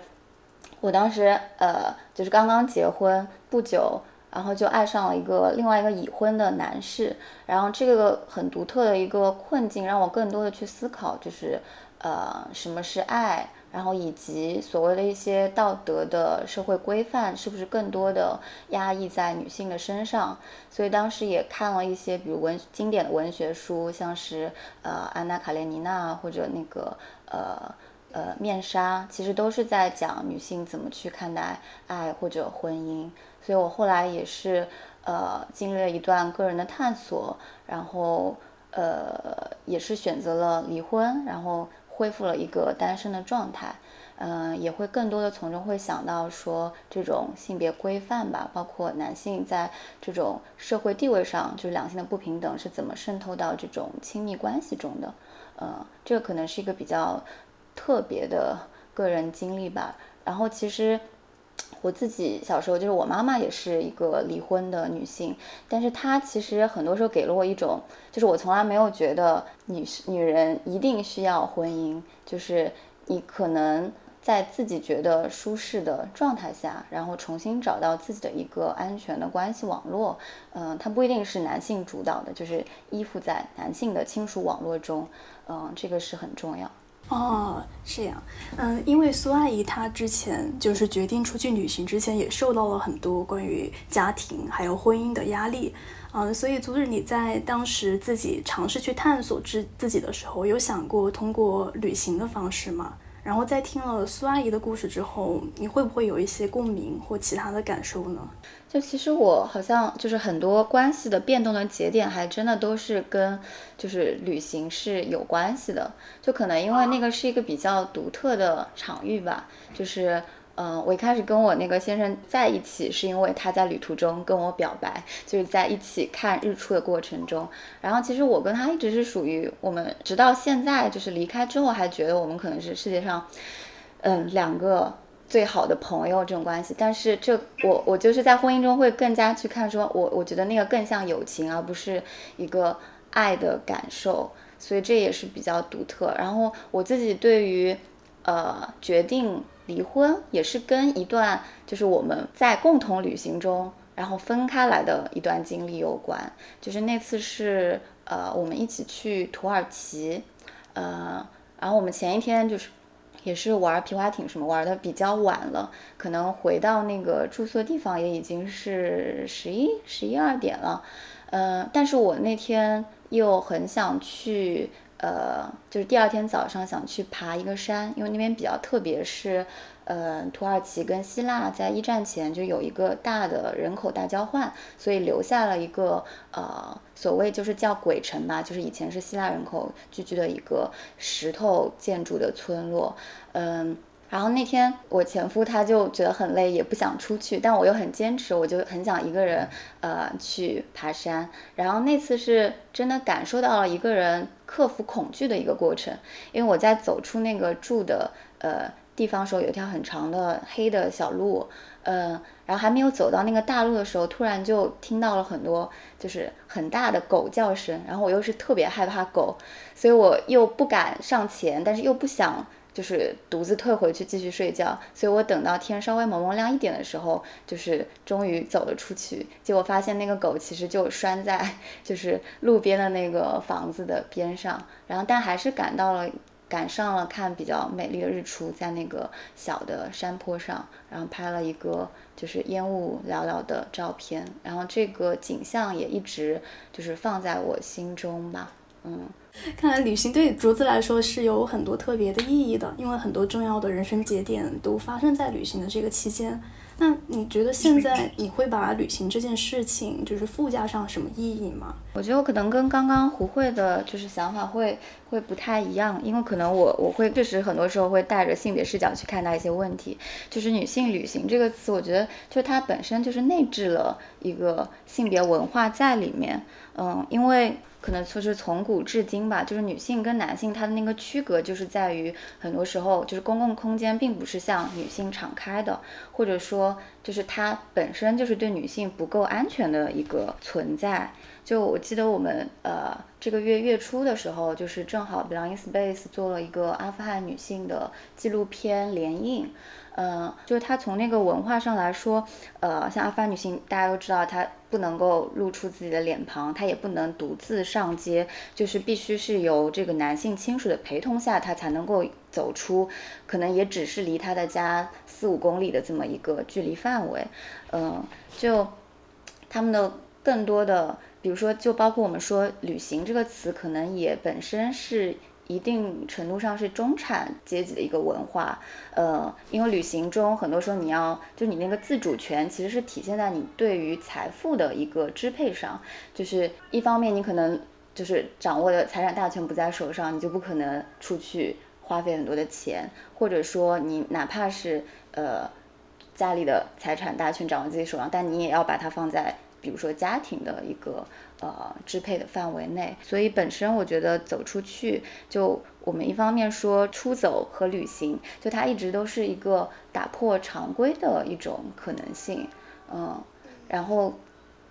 我当时呃就是刚刚结婚不久。然后就爱上了一个另外一个已婚的男士，然后这个很独特的一个困境，让我更多的去思考，就是呃什么是爱，然后以及所谓的一些道德的社会规范是不是更多的压抑在女性的身上。所以当时也看了一些，比如文经典的文学书，像是呃安娜卡列尼娜或者那个呃呃面纱，其实都是在讲女性怎么去看待爱或者婚姻。所以我后来也是，呃，经历了一段个人的探索，然后，呃，也是选择了离婚，然后恢复了一个单身的状态，嗯，也会更多的从中会想到说这种性别规范吧，包括男性在这种社会地位上，就是两性的不平等是怎么渗透到这种亲密关系中的，呃，这个可能是一个比较特别的个人经历吧，然后其实。我自己小时候就是我妈妈也是一个离婚的女性，但是她其实很多时候给了我一种，就是我从来没有觉得女女人一定需要婚姻，就是你可能在自己觉得舒适的状态下，然后重新找到自己的一个安全的关系网络。嗯，它不一定是男性主导的，就是依附在男性的亲属网络中。嗯，这个是很重要。哦，这样。嗯，因为苏阿姨她之前就是决定出去旅行之前，也受到了很多关于家庭还有婚姻的压力。嗯，所以阻止你在当时自己尝试去探索自自己的时候，有想过通过旅行的方式吗？然后在听了苏阿姨的故事之后，你会不会有一些共鸣或其他的感受呢？就其实我好像就是很多关系的变动的节点，还真的都是跟就是旅行是有关系的。就可能因为那个是一个比较独特的场域吧，就是。嗯，我一开始跟我那个先生在一起，是因为他在旅途中跟我表白，就是在一起看日出的过程中。然后其实我跟他一直是属于我们，直到现在就是离开之后，还觉得我们可能是世界上，嗯，两个最好的朋友这种关系。但是这我我就是在婚姻中会更加去看，说我我觉得那个更像友情，而不是一个爱的感受。所以这也是比较独特。然后我自己对于呃决定。离婚也是跟一段就是我们在共同旅行中，然后分开来的一段经历有关。就是那次是呃我们一起去土耳其，呃，然后我们前一天就是也是玩皮划艇什么玩的比较晚了，可能回到那个住宿地方也已经是十一十一二点了，嗯，但是我那天又很想去。呃，就是第二天早上想去爬一个山，因为那边比较特别，是，呃，土耳其跟希腊在一战前就有一个大的人口大交换，所以留下了一个呃，所谓就是叫鬼城吧，就是以前是希腊人口聚居的一个石头建筑的村落，嗯。然后那天我前夫他就觉得很累，也不想出去，但我又很坚持，我就很想一个人呃去爬山。然后那次是真的感受到了一个人克服恐惧的一个过程，因为我在走出那个住的呃地方时候，有一条很长的黑的小路，嗯，然后还没有走到那个大路的时候，突然就听到了很多就是很大的狗叫声，然后我又是特别害怕狗，所以我又不敢上前，但是又不想。就是独自退回去继续睡觉，所以我等到天稍微蒙蒙亮一点的时候，就是终于走了出去。结果发现那个狗其实就拴在就是路边的那个房子的边上，然后但还是赶到了，赶上了看比较美丽的日出，在那个小的山坡上，然后拍了一个就是烟雾缭绕的照片，然后这个景象也一直就是放在我心中吧，嗯。看来旅行对竹子来说是有很多特别的意义的，因为很多重要的人生节点都发生在旅行的这个期间。那你觉得现在你会把旅行这件事情就是附加上什么意义吗？我觉得我可能跟刚刚胡慧的就是想法会会不太一样，因为可能我我会确实很多时候会带着性别视角去看待一些问题。就是女性旅行这个词，我觉得就它本身就是内置了一个性别文化在里面。嗯，因为。可能就是从古至今吧，就是女性跟男性它的那个区隔，就是在于很多时候就是公共空间并不是向女性敞开的，或者说就是它本身就是对女性不够安全的一个存在。就我记得我们呃这个月月初的时候，就是正好 Belonging Space 做了一个阿富汗女性的纪录片联映。嗯，就是他从那个文化上来说，呃，像阿富汗女性，大家都知道，她不能够露出自己的脸庞，她也不能独自上街，就是必须是由这个男性亲属的陪同下，她才能够走出，可能也只是离她的家四五公里的这么一个距离范围。嗯，就他们的更多的，比如说，就包括我们说旅行这个词，可能也本身是。一定程度上是中产阶级的一个文化，呃，因为旅行中很多时候你要就你那个自主权其实是体现在你对于财富的一个支配上，就是一方面你可能就是掌握的财产大权不在手上，你就不可能出去花费很多的钱，或者说你哪怕是呃家里的财产大权掌握自己手上，但你也要把它放在比如说家庭的一个。呃，支配的范围内，所以本身我觉得走出去，就我们一方面说出走和旅行，就它一直都是一个打破常规的一种可能性，嗯，然后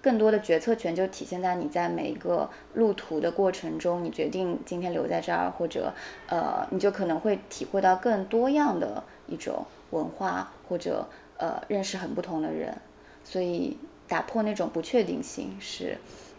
更多的决策权就体现在你在每一个路途的过程中，你决定今天留在这儿，或者呃，你就可能会体会到更多样的一种文化，或者呃，认识很不同的人。所以打破那种不确定性是，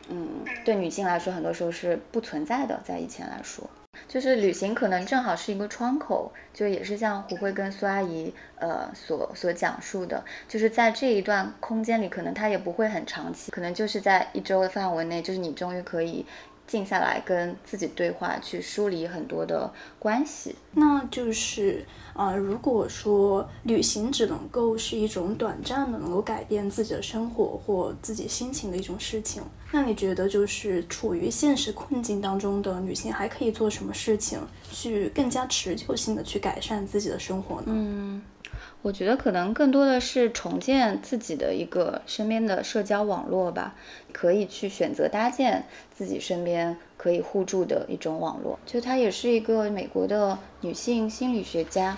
嗯，对女性来说很多时候是不存在的，在以前来说。就是旅行可能正好是一个窗口，就也是像胡慧跟苏阿姨呃所所讲述的，就是在这一段空间里，可能它也不会很长期，可能就是在一周的范围内，就是你终于可以。静下来跟自己对话，去梳理很多的关系。那就是，呃，如果说旅行只能够是一种短暂的、能够改变自己的生活或自己心情的一种事情，那你觉得就是处于现实困境当中的女性还可以做什么事情，去更加持久性的去改善自己的生活呢？嗯。我觉得可能更多的是重建自己的一个身边的社交网络吧，可以去选择搭建自己身边可以互助的一种网络。就她也是一个美国的女性心理学家。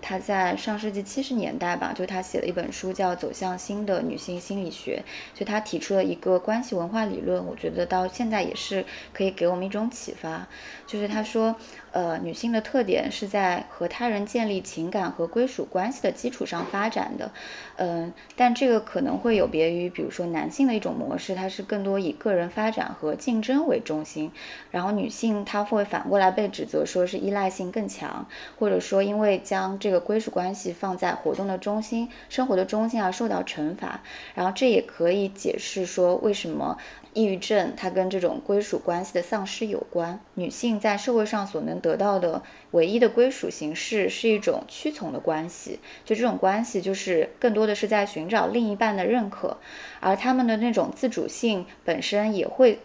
她在上世纪七十年代吧，就她写了一本书叫《走向新的女性心理学》，就她提出了一个关系文化理论，我觉得到现在也是可以给我们一种启发。就是她说，呃，女性的特点是在和他人建立情感和归属关系的基础上发展的，嗯，但这个可能会有别于，比如说男性的一种模式，它是更多以个人发展和竞争为中心，然后女性她会反过来被指责说是依赖性更强，或者说因为将这个归属关系放在活动的中心、生活的中心而受到惩罚，然后这也可以解释说为什么抑郁症它跟这种归属关系的丧失有关。女性在社会上所能得到的唯一的归属形式是一种屈从的关系，就这种关系就是更多的是在寻找另一半的认可，而他们的那种自主性本身也会。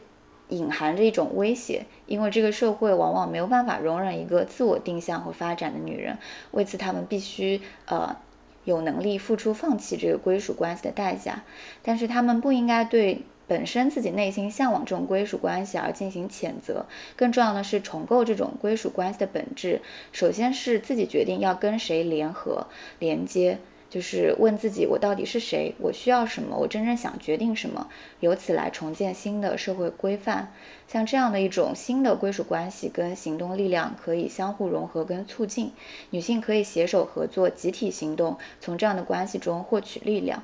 隐含着一种威胁，因为这个社会往往没有办法容忍一个自我定向和发展的女人，为此她们必须呃有能力付出放弃这个归属关系的代价。但是她们不应该对本身自己内心向往这种归属关系而进行谴责，更重要的是重构这种归属关系的本质。首先是自己决定要跟谁联合连接。就是问自己，我到底是谁？我需要什么？我真正想决定什么？由此来重建新的社会规范。像这样的一种新的归属关系跟行动力量可以相互融合跟促进，女性可以携手合作，集体行动，从这样的关系中获取力量。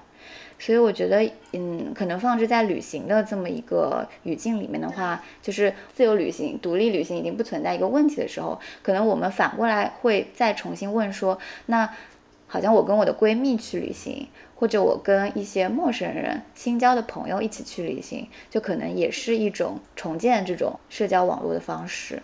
所以我觉得，嗯，可能放置在旅行的这么一个语境里面的话，就是自由旅行、独立旅行已经不存在一个问题的时候，可能我们反过来会再重新问说，那。好像我跟我的闺蜜去旅行，或者我跟一些陌生人、新交的朋友一起去旅行，就可能也是一种重建这种社交网络的方式。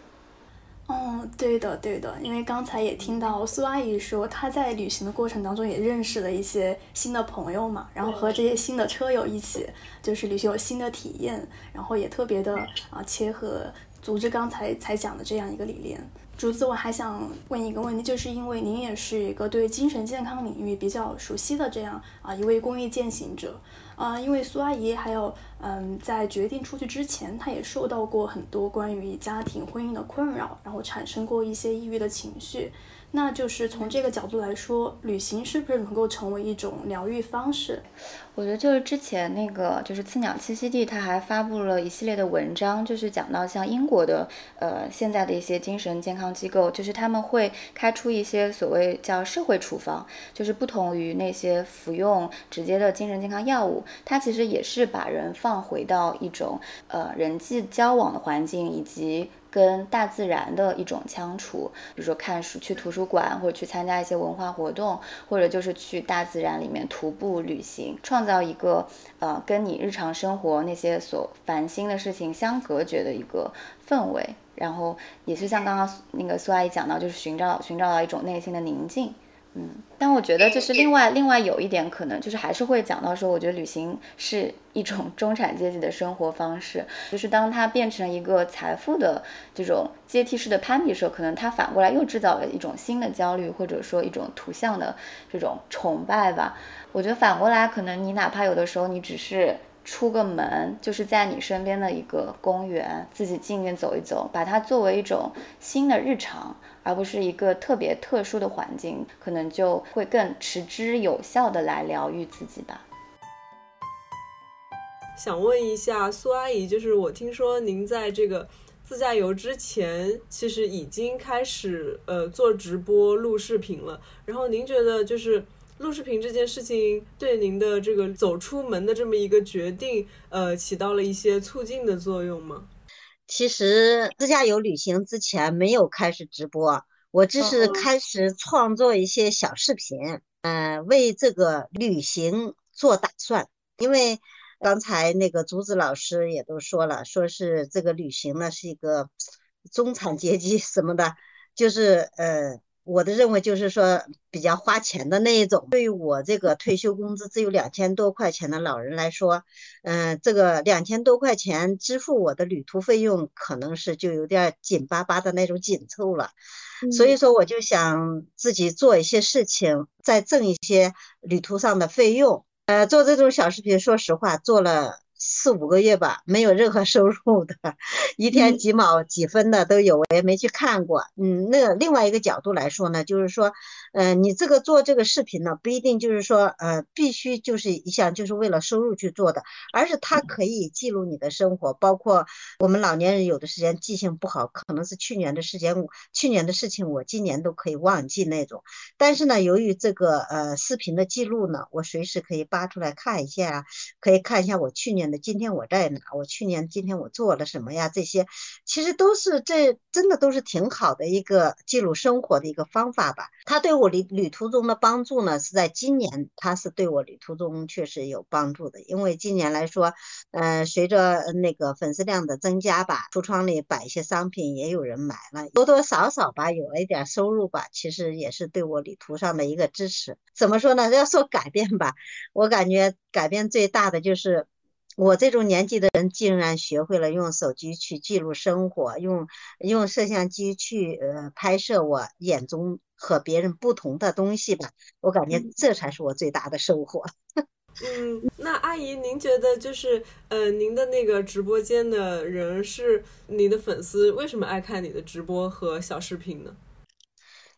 嗯，对的，对的，因为刚才也听到苏阿姨说，她在旅行的过程当中也认识了一些新的朋友嘛，然后和这些新的车友一起，就是旅行有新的体验，然后也特别的啊切合组织刚才才讲的这样一个理念。竹子，我还想问一个问题，就是因为您也是一个对精神健康领域比较熟悉的这样啊一位公益践行者，啊，因为苏阿姨还有嗯，在决定出去之前，她也受到过很多关于家庭婚姻的困扰，然后产生过一些抑郁的情绪。那就是从这个角度来说，旅行是不是能够成为一种疗愈方式？我觉得就是之前那个就是刺鸟栖息地，它还发布了一系列的文章，就是讲到像英国的呃现在的一些精神健康机构，就是他们会开出一些所谓叫社会处方，就是不同于那些服用直接的精神健康药物，它其实也是把人放回到一种呃人际交往的环境以及。跟大自然的一种相处，比如说看书、去图书馆，或者去参加一些文化活动，或者就是去大自然里面徒步旅行，创造一个呃跟你日常生活那些所烦心的事情相隔绝的一个氛围。然后也是像刚刚那个苏阿姨讲到，就是寻找寻找到一种内心的宁静。嗯，但我觉得就是另外另外有一点可能就是还是会讲到说，我觉得旅行是一种 中产阶级的生活方式，就是当它变成一个财富的这种阶梯式的攀比的时候，可能它反过来又制造了一种新的焦虑，或者说一种图像的这种崇拜吧。我觉得反过来，可能你哪怕有的时候你只是出个门，就是在你身边的一个公园，自己静静走一走，把它作为一种新的日常。而不是一个特别特殊的环境，可能就会更持之有效的来疗愈自己吧。想问一下苏阿姨，就是我听说您在这个自驾游之前，其实已经开始呃做直播录视频了。然后您觉得就是录视频这件事情对您的这个走出门的这么一个决定，呃，起到了一些促进的作用吗？其实自驾游旅行之前没有开始直播，我只是开始创作一些小视频，嗯，为这个旅行做打算。因为刚才那个竹子老师也都说了，说是这个旅行呢是一个中产阶级什么的，就是呃。我的认为就是说，比较花钱的那一种。对于我这个退休工资只有两千多块钱的老人来说，嗯，这个两千多块钱支付我的旅途费用，可能是就有点紧巴巴的那种紧凑了。所以说，我就想自己做一些事情，再挣一些旅途上的费用。呃，做这种小视频，说实话，做了。四五个月吧，没有任何收入的，一天几毛几分的都有，我也没去看过。嗯，那个另外一个角度来说呢，就是说，呃，你这个做这个视频呢，不一定就是说，呃，必须就是一项就是为了收入去做的，而是它可以记录你的生活，包括我们老年人有的时间记性不好，可能是去年的时间，去年的事情我今年都可以忘记那种。但是呢，由于这个呃视频的记录呢，我随时可以扒出来看一下啊，可以看一下我去年。今天我在哪？我去年今天我做了什么呀？这些其实都是这真的都是挺好的一个记录生活的一个方法吧。它对我旅旅途中的帮助呢，是在今年，它是对我旅途中确实有帮助的。因为今年来说，嗯，随着那个粉丝量的增加吧，橱窗里摆一些商品也有人买了，多多少少吧，有了一点收入吧，其实也是对我旅途上的一个支持。怎么说呢？要说改变吧，我感觉改变最大的就是。我这种年纪的人，竟然学会了用手机去记录生活，用用摄像机去呃拍摄我眼中和别人不同的东西吧。我感觉这才是我最大的收获。嗯，那阿姨，您觉得就是呃，您的那个直播间的人是你的粉丝，为什么爱看你的直播和小视频呢？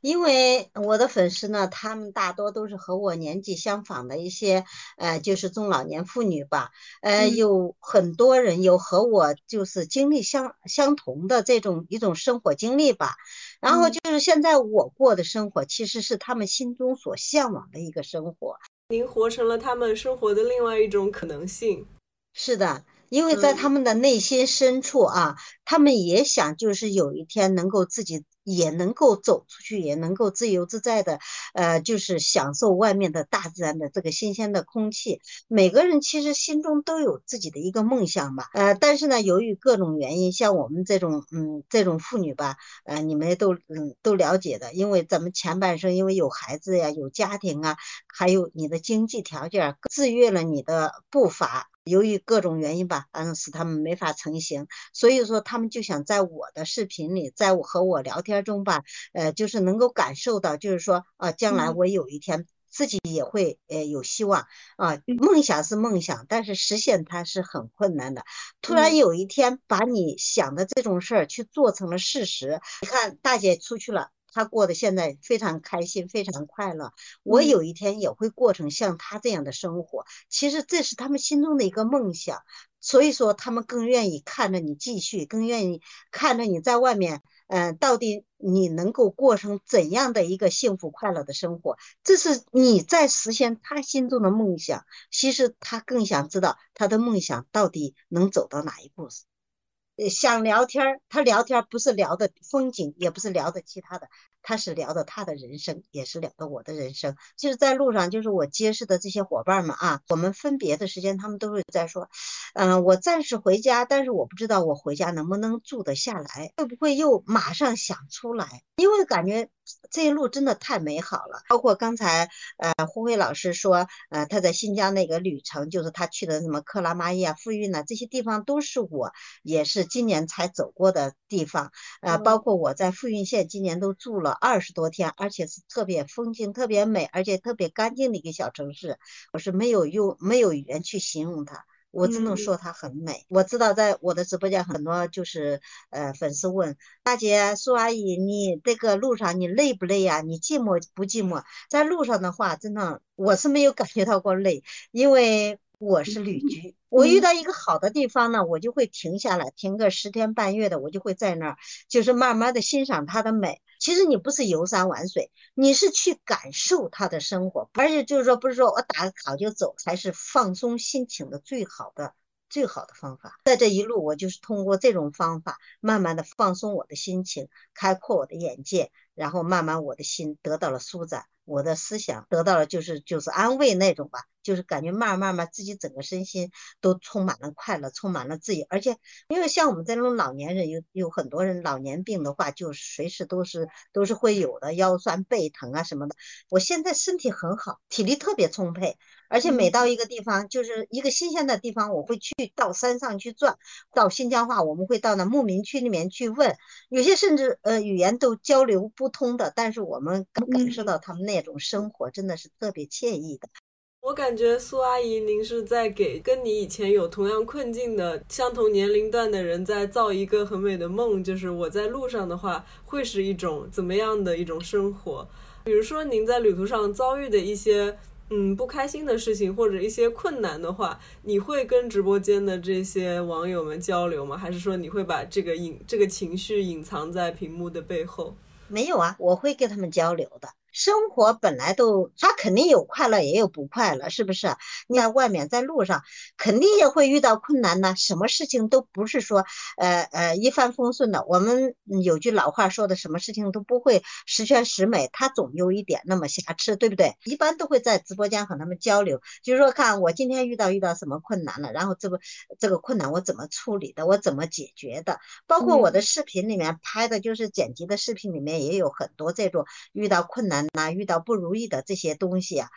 因为我的粉丝呢，他们大多都是和我年纪相仿的一些，呃，就是中老年妇女吧，呃，有很多人有和我就是经历相相同的这种一种生活经历吧，然后就是现在我过的生活，其实是他们心中所向往的一个生活。您活成了他们生活的另外一种可能性。是的。因为在他们的内心深处啊，他们也想就是有一天能够自己也能够走出去，也能够自由自在的，呃，就是享受外面的大自然的这个新鲜的空气。每个人其实心中都有自己的一个梦想吧，呃，但是呢，由于各种原因，像我们这种嗯这种妇女吧，呃，你们都嗯都了解的，因为咱们前半生因为有孩子呀，有家庭啊，还有你的经济条件制约了你的步伐。由于各种原因吧，嗯使他们没法成型，所以说他们就想在我的视频里，在我和我聊天中吧，呃，就是能够感受到，就是说啊，将来我有一天自己也会呃有希望啊。梦想是梦想，但是实现它是很困难的。突然有一天把你想的这种事儿去做成了事实，你看大姐出去了。他过得现在非常开心，非常快乐。我有一天也会过成像他这样的生活。其实这是他们心中的一个梦想，所以说他们更愿意看着你继续，更愿意看着你在外面，嗯，到底你能够过成怎样的一个幸福快乐的生活？这是你在实现他心中的梦想。其实他更想知道他的梦想到底能走到哪一步。想聊天儿，他聊天不是聊的风景，也不是聊的其他的，他是聊的他的人生，也是聊的我的人生。就是在路上，就是我结识的这些伙伴们啊，我们分别的时间，他们都是在说，嗯，我暂时回家，但是我不知道我回家能不能住得下来，会不会又马上想出来，因为感觉。这一路真的太美好了，包括刚才呃胡辉老师说，呃他在新疆那个旅程，就是他去的什么克拉玛依啊、富蕴呢这些地方，都是我也是今年才走过的地方，呃包括我在富蕴县今年都住了二十多天，而且是特别风景特别美，而且特别干净的一个小城市，我是没有用没有语言去形容它。我只能说它很美。我知道在我的直播间很多就是呃粉丝问大姐苏阿姨，你这个路上你累不累呀？你寂寞不寂寞？在路上的话，真的我是没有感觉到过累，因为我是旅居，我遇到一个好的地方呢，我就会停下来，停个十天半月的，我就会在那儿，就是慢慢的欣赏它的美。其实你不是游山玩水，你是去感受它的生活，而且就是说，不是说我打个卡就走，才是放松心情的最好的。最好的方法，在这一路，我就是通过这种方法，慢慢的放松我的心情，开阔我的眼界，然后慢慢我的心得到了舒展，我的思想得到了就是就是安慰那种吧。就是感觉慢慢慢自己整个身心都充满了快乐，充满了自由。而且因为像我们这种老年人，有有很多人老年病的话，就随时都是都是会有的，腰酸背疼啊什么的。我现在身体很好，体力特别充沛，而且每到一个地方，就是一个新鲜的地方，我会去到山上去转。到新疆话，我们会到那牧民区里面去问，有些甚至呃语言都交流不通的，但是我们感受到他们那种生活真的是特别惬意的。我感觉苏阿姨，您是在给跟你以前有同样困境的相同年龄段的人在造一个很美的梦，就是我在路上的话会是一种怎么样的一种生活？比如说您在旅途上遭遇的一些嗯不开心的事情或者一些困难的话，你会跟直播间的这些网友们交流吗？还是说你会把这个隐这个情绪隐藏在屏幕的背后？没有啊，我会跟他们交流的。生活本来都，他肯定有快乐，也有不快乐，是不是？你在外面，在路上，肯定也会遇到困难呢。什么事情都不是说，呃呃，一帆风顺的。我们有句老话说的，什么事情都不会十全十美，它总有一点那么瑕疵，对不对？一般都会在直播间和他们交流，就是说，看我今天遇到遇到什么困难了，然后这个这个困难我怎么处理的，我怎么解决的。包括我的视频里面拍的，就是剪辑的视频里面也有很多这种遇到困难。那遇到不如意的这些东西啊，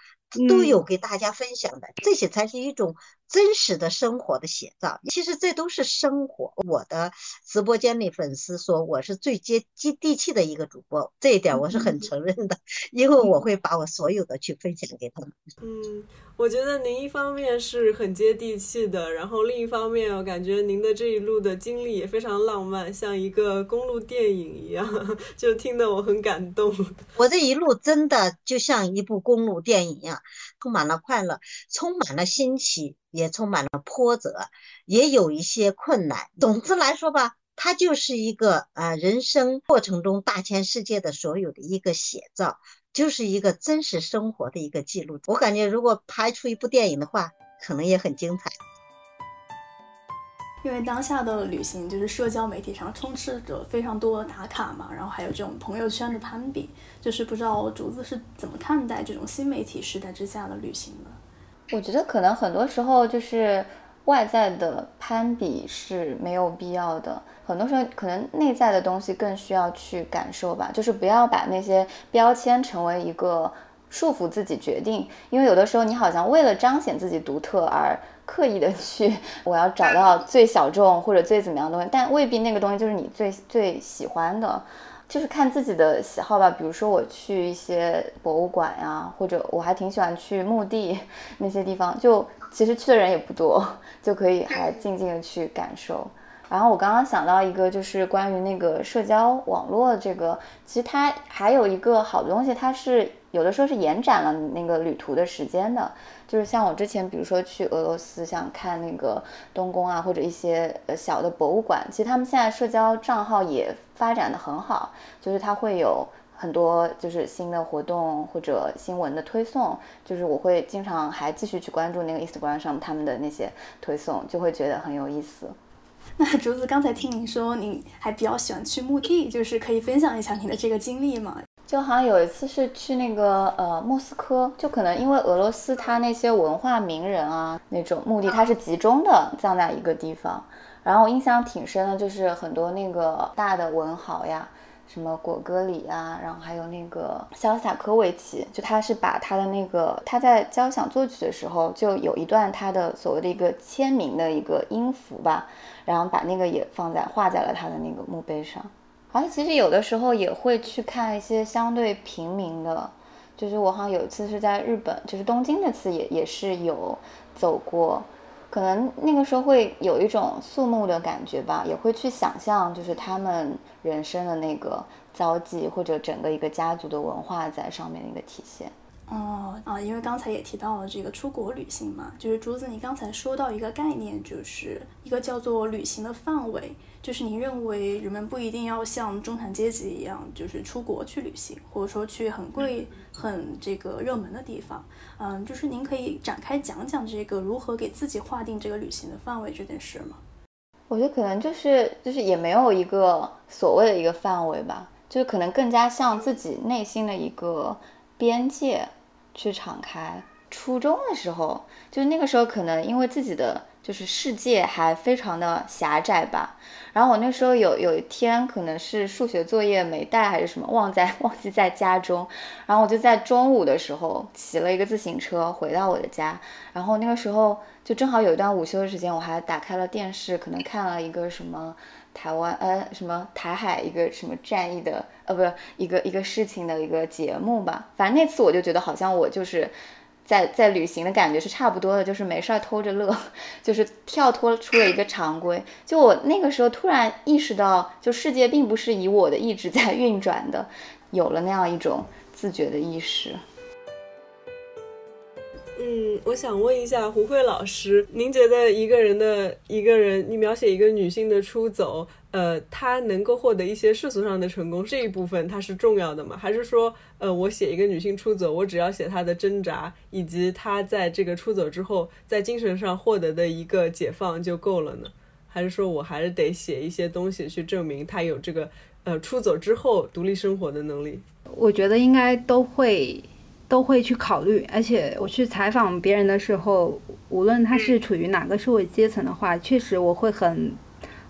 都有给大家分享的，这些才是一种真实的生活的写照。其实这都是生活。我的直播间里粉丝说我是最接接地气的一个主播，这一点我是很承认的，因为我会把我所有的去分享给他们。嗯。我觉得您一方面是很接地气的，然后另一方面，我感觉您的这一路的经历也非常浪漫，像一个公路电影一样，就听得我很感动。我这一路真的就像一部公路电影一样，充满了快乐，充满了新奇，也充满了波折，也有一些困难。总之来说吧，它就是一个呃人生过程中大千世界的所有的一个写照。就是一个真实生活的一个记录。我感觉，如果拍出一部电影的话，可能也很精彩。因为当下的旅行，就是社交媒体上充斥着非常多的打卡嘛，然后还有这种朋友圈的攀比，就是不知道竹子是怎么看待这种新媒体时代之下的旅行的？我觉得可能很多时候就是外在的攀比是没有必要的。很多时候，可能内在的东西更需要去感受吧，就是不要把那些标签成为一个束缚自己决定。因为有的时候，你好像为了彰显自己独特而刻意的去，我要找到最小众或者最怎么样的东西，但未必那个东西就是你最最喜欢的。就是看自己的喜好吧。比如说，我去一些博物馆呀，或者我还挺喜欢去墓地那些地方，就其实去的人也不多，就可以还 静静的去感受。然后我刚刚想到一个，就是关于那个社交网络这个，其实它还有一个好的东西，它是有的时候是延展了那个旅途的时间的。就是像我之前，比如说去俄罗斯，想看那个东宫啊，或者一些呃小的博物馆，其实他们现在社交账号也发展的很好，就是它会有很多就是新的活动或者新闻的推送，就是我会经常还继续去关注那个 Instagram 上他们的那些推送，就会觉得很有意思。那竹子刚才听您说，您还比较喜欢去墓地，就是可以分享一下您的这个经历吗？就好像有一次是去那个呃莫斯科，就可能因为俄罗斯它那些文化名人啊那种墓地，它是集中的葬在一个地方，然后我印象挺深的，就是很多那个大的文豪呀。什么果戈里啊，然后还有那个肖斯塔科维奇，就他是把他的那个他在交响作曲的时候，就有一段他的所谓的一个签名的一个音符吧，然后把那个也放在画在了他的那个墓碑上。好像其实有的时候也会去看一些相对平民的，就是我好像有一次是在日本，就是东京那次也也是有走过。可能那个时候会有一种肃穆的感觉吧，也会去想象，就是他们人生的那个遭际，或者整个一个家族的文化在上面的一个体现。哦啊，因为刚才也提到了这个出国旅行嘛，就是竹子，你刚才说到一个概念，就是一个叫做旅行的范围，就是您认为人们不一定要像中产阶级一样，就是出国去旅行，或者说去很贵、很这个热门的地方。嗯，就是您可以展开讲讲这个如何给自己划定这个旅行的范围这件事吗？我觉得可能就是就是也没有一个所谓的一个范围吧，就是可能更加像自己内心的一个边界。去敞开。初中的时候，就那个时候，可能因为自己的就是世界还非常的狭窄吧。然后我那时候有有一天，可能是数学作业没带还是什么，忘在 忘记在家中。然后我就在中午的时候骑了一个自行车回到我的家。然后那个时候就正好有一段午休的时间，我还打开了电视，可能看了一个什么。台湾呃什么台海一个什么战役的呃不是一个一个事情的一个节目吧，反正那次我就觉得好像我就是在在旅行的感觉是差不多的，就是没事儿偷着乐，就是跳脱出了一个常规。就我那个时候突然意识到，就世界并不是以我的意志在运转的，有了那样一种自觉的意识。嗯，我想问一下胡慧老师，您觉得一个人的一个人，你描写一个女性的出走，呃，她能够获得一些世俗上的成功，这一部分它是重要的吗？还是说，呃，我写一个女性出走，我只要写她的挣扎，以及她在这个出走之后在精神上获得的一个解放就够了呢？还是说我还是得写一些东西去证明她有这个呃出走之后独立生活的能力？我觉得应该都会。都会去考虑，而且我去采访别人的时候，无论他是处于哪个社会阶层的话，确实我会很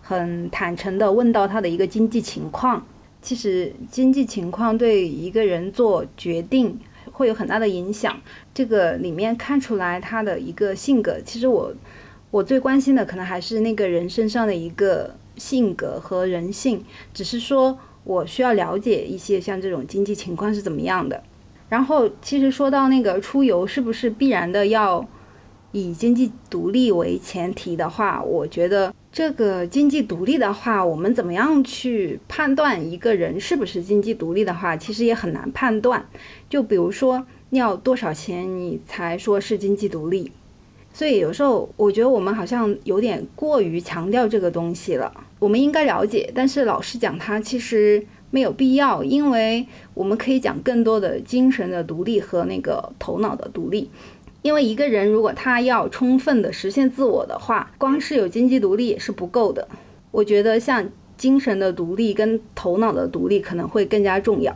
很坦诚的问到他的一个经济情况。其实经济情况对一个人做决定会有很大的影响，这个里面看出来他的一个性格。其实我我最关心的可能还是那个人身上的一个性格和人性，只是说我需要了解一些像这种经济情况是怎么样的。然后，其实说到那个出游是不是必然的要以经济独立为前提的话，我觉得这个经济独立的话，我们怎么样去判断一个人是不是经济独立的话，其实也很难判断。就比如说，你要多少钱你才说是经济独立？所以有时候我觉得我们好像有点过于强调这个东西了。我们应该了解，但是老师讲它其实。没有必要，因为我们可以讲更多的精神的独立和那个头脑的独立。因为一个人如果他要充分的实现自我的话，光是有经济独立也是不够的。我觉得像精神的独立跟头脑的独立可能会更加重要。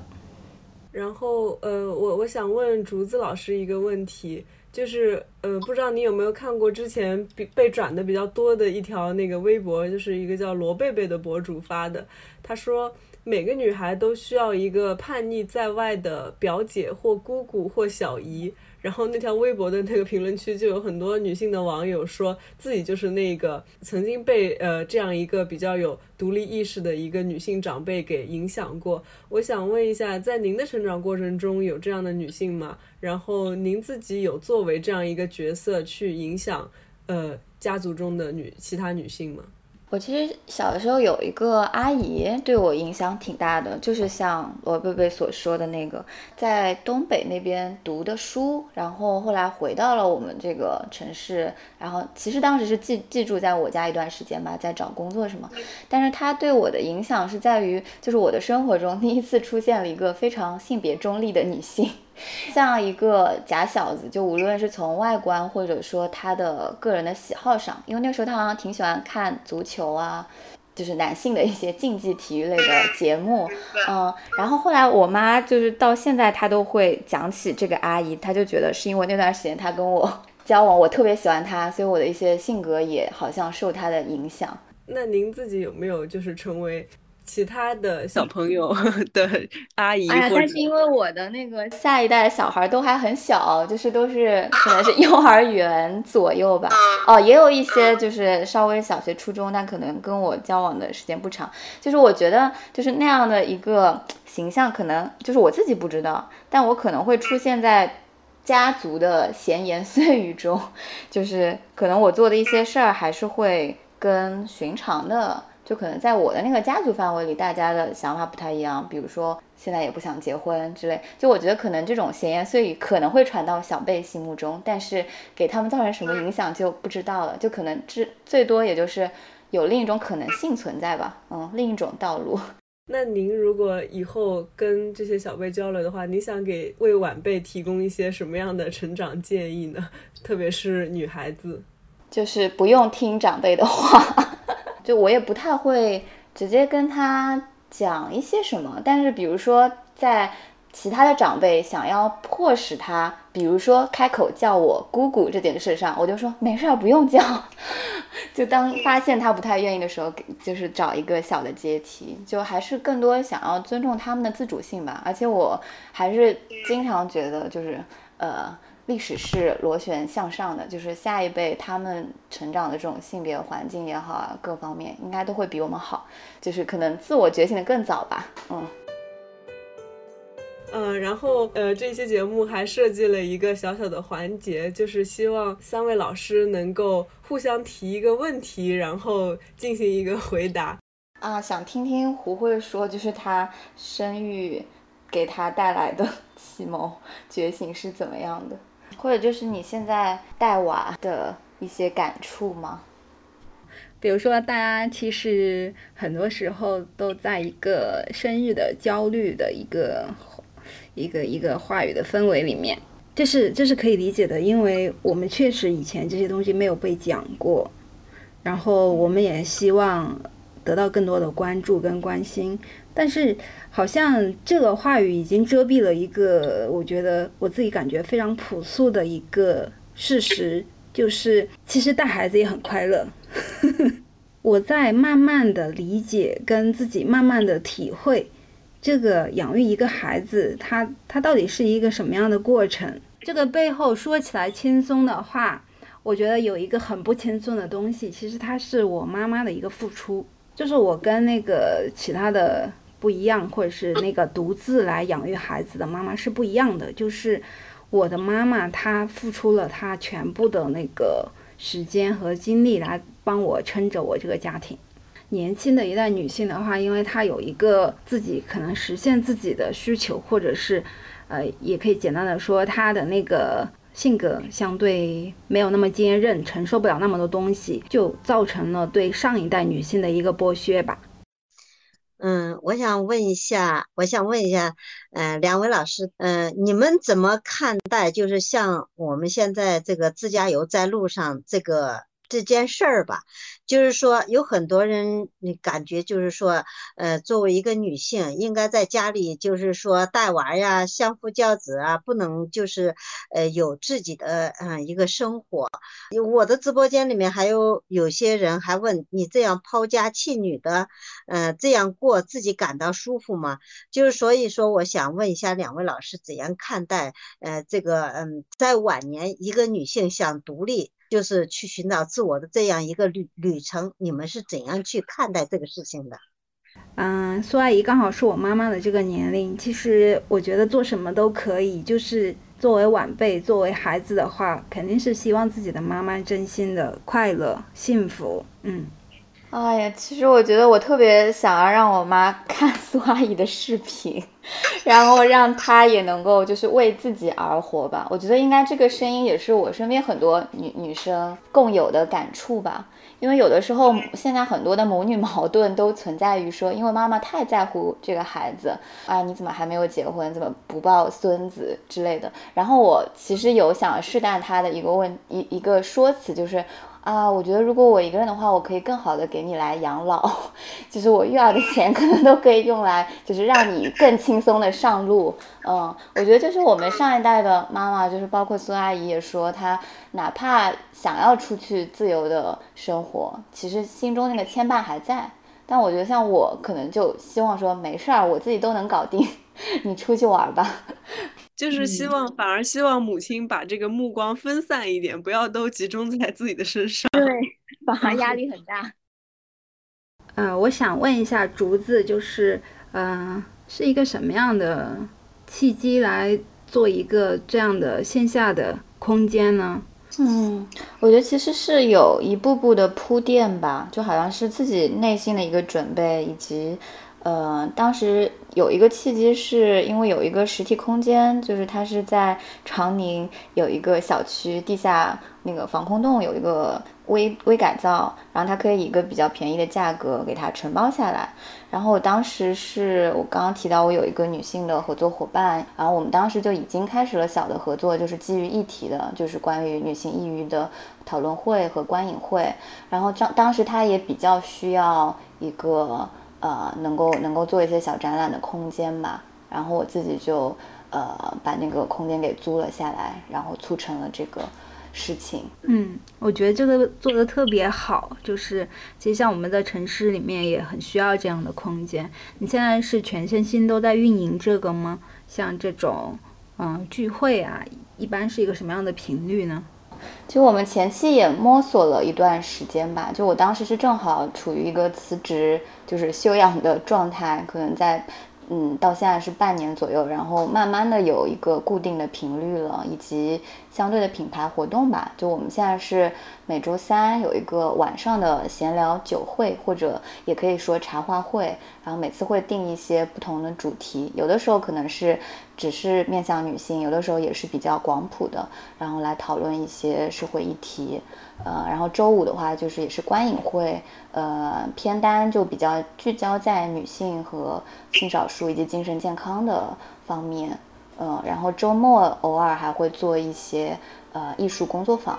然后，呃，我我想问竹子老师一个问题，就是，呃，不知道你有没有看过之前被被转的比较多的一条那个微博，就是一个叫罗贝贝的博主发的，他说。每个女孩都需要一个叛逆在外的表姐或姑姑或小姨。然后那条微博的那个评论区就有很多女性的网友说自己就是那个曾经被呃这样一个比较有独立意识的一个女性长辈给影响过。我想问一下，在您的成长过程中有这样的女性吗？然后您自己有作为这样一个角色去影响呃家族中的女其他女性吗？我其实小的时候有一个阿姨对我影响挺大的，就是像罗贝贝所说的那个，在东北那边读的书，然后后来回到了我们这个城市，然后其实当时是寄寄住在我家一段时间吧，在找工作什么。但是她对我的影响是在于，就是我的生活中第一次出现了一个非常性别中立的女性。像一个假小子，就无论是从外观或者说他的个人的喜好上，因为那个时候他好像挺喜欢看足球啊，就是男性的一些竞技体育类的节目，嗯，然后后来我妈就是到现在她都会讲起这个阿姨，她就觉得是因为那段时间她跟我 交往，我特别喜欢她，所以我的一些性格也好像受她的影响。那您自己有没有就是成为？其他的小朋友 的阿姨，哎呀，但是因为我的那个下一代小孩都还很小，就是都是可能是幼儿园左右吧。哦，也有一些就是稍微小学、初中，但可能跟我交往的时间不长。就是我觉得，就是那样的一个形象，可能就是我自己不知道，但我可能会出现在家族的闲言碎语中，就是可能我做的一些事儿还是会跟寻常的。就可能在我的那个家族范围里，大家的想法不太一样。比如说，现在也不想结婚之类。就我觉得可能这种闲言碎语可能会传到小辈心目中，但是给他们造成什么影响就不知道了。就可能最最多也就是有另一种可能性存在吧，嗯，另一种道路。那您如果以后跟这些小辈交流的话，你想给为晚辈提供一些什么样的成长建议呢？特别是女孩子，就是不用听长辈的话，就我也不太会直接跟他讲一些什么，但是比如说在。其他的长辈想要迫使他，比如说开口叫我姑姑这件事上，我就说没事儿，不用叫。就当发现他不太愿意的时候，就是找一个小的阶梯，就还是更多想要尊重他们的自主性吧。而且我还是经常觉得，就是呃，历史是螺旋向上的，就是下一辈他们成长的这种性别环境也好啊，各方面应该都会比我们好，就是可能自我觉醒的更早吧，嗯。嗯，然后呃，这期节目还设计了一个小小的环节，就是希望三位老师能够互相提一个问题，然后进行一个回答。啊，想听听胡慧说，就是她生育给她带来的启蒙觉醒是怎么样的，或者就是你现在带娃的一些感触吗？比如说，大家其实很多时候都在一个生日的焦虑的一个。一个一个话语的氛围里面，这是这是可以理解的，因为我们确实以前这些东西没有被讲过，然后我们也希望得到更多的关注跟关心，但是好像这个话语已经遮蔽了一个，我觉得我自己感觉非常朴素的一个事实，就是其实带孩子也很快乐。我在慢慢的理解跟自己慢慢的体会。这个养育一个孩子，他他到底是一个什么样的过程？这个背后说起来轻松的话，我觉得有一个很不轻松的东西。其实它是我妈妈的一个付出，就是我跟那个其他的不一样，或者是那个独自来养育孩子的妈妈是不一样的。就是我的妈妈，她付出了她全部的那个时间和精力来帮我撑着我这个家庭。年轻的一代女性的话，因为她有一个自己可能实现自己的需求，或者是，呃，也可以简单的说，她的那个性格相对没有那么坚韧，承受不了那么多东西，就造成了对上一代女性的一个剥削吧。嗯，我想问一下，我想问一下，嗯，两位老师，嗯，你们怎么看待，就是像我们现在这个自驾游在路上这个？这件事儿吧，就是说有很多人，你感觉就是说，呃，作为一个女性，应该在家里就是说带娃呀、相夫教子啊，不能就是，呃，有自己的嗯一个生活。我的直播间里面还有有些人还问你这样抛家弃女的，嗯，这样过自己感到舒服吗？就是所以说，我想问一下两位老师怎样看待，呃，这个嗯，在晚年一个女性想独立。就是去寻找自我的这样一个旅旅程，你们是怎样去看待这个事情的？嗯，苏阿姨刚好是我妈妈的这个年龄，其实我觉得做什么都可以。就是作为晚辈，作为孩子的话，肯定是希望自己的妈妈真心的快乐、幸福。嗯。哎呀，其实我觉得我特别想要让我妈 看苏阿姨的视频，然后让她也能够就是为自己而活吧。我觉得应该这个声音也是我身边很多女女生共有的感触吧。因为有的时候现在很多的母女矛盾都存在于说，因为妈妈太在乎这个孩子啊，你怎么还没有结婚，怎么不抱孙子之类的。然后我其实有想试探她的一个问一一个说辞就是。啊，我觉得如果我一个人的话，我可以更好的给你来养老，就是我育儿的钱可能都可以用来，就是让你更轻松的上路。嗯，我觉得就是我们上一代的妈妈，就是包括孙阿姨也说，她哪怕想要出去自由的生活，其实心中那个牵绊还在。但我觉得像我，可能就希望说没事儿，我自己都能搞定，你出去玩吧。就是希望，反而希望母亲把这个目光分散一点，不要都集中在自己的身上。对，反而压 力很大。嗯，我想问一下竹子，就是，嗯，是一个什么样的契机来做一个这样的线下的空间呢？嗯，我觉得其实是有一步步的铺垫吧，就好像是自己内心的一个准备，以及。呃，当时有一个契机，是因为有一个实体空间，就是它是在长宁有一个小区地下那个防空洞有一个微微改造，然后它可以以一个比较便宜的价格给它承包下来。然后我当时是我刚刚提到我有一个女性的合作伙伴，然后我们当时就已经开始了小的合作，就是基于议题的，就是关于女性抑郁的讨论会和观影会。然后当当时她也比较需要一个。呃，能够能够做一些小展览的空间吧，然后我自己就呃把那个空间给租了下来，然后促成了这个事情。嗯，我觉得这个做的特别好，就是其实像我们在城市里面也很需要这样的空间。你现在是全身心都在运营这个吗？像这种嗯聚会啊，一般是一个什么样的频率呢？其实我们前期也摸索了一段时间吧，就我当时是正好处于一个辞职，就是休养的状态，可能在。嗯，到现在是半年左右，然后慢慢的有一个固定的频率了，以及相对的品牌活动吧。就我们现在是每周三有一个晚上的闲聊酒会，或者也可以说茶话会，然后每次会定一些不同的主题，有的时候可能是只是面向女性，有的时候也是比较广谱的，然后来讨论一些社会议题。呃，然后周五的话就是也是观影会，呃，偏单就比较聚焦在女性和性少数以及精神健康的方面，呃，然后周末偶尔还会做一些呃艺术工作坊。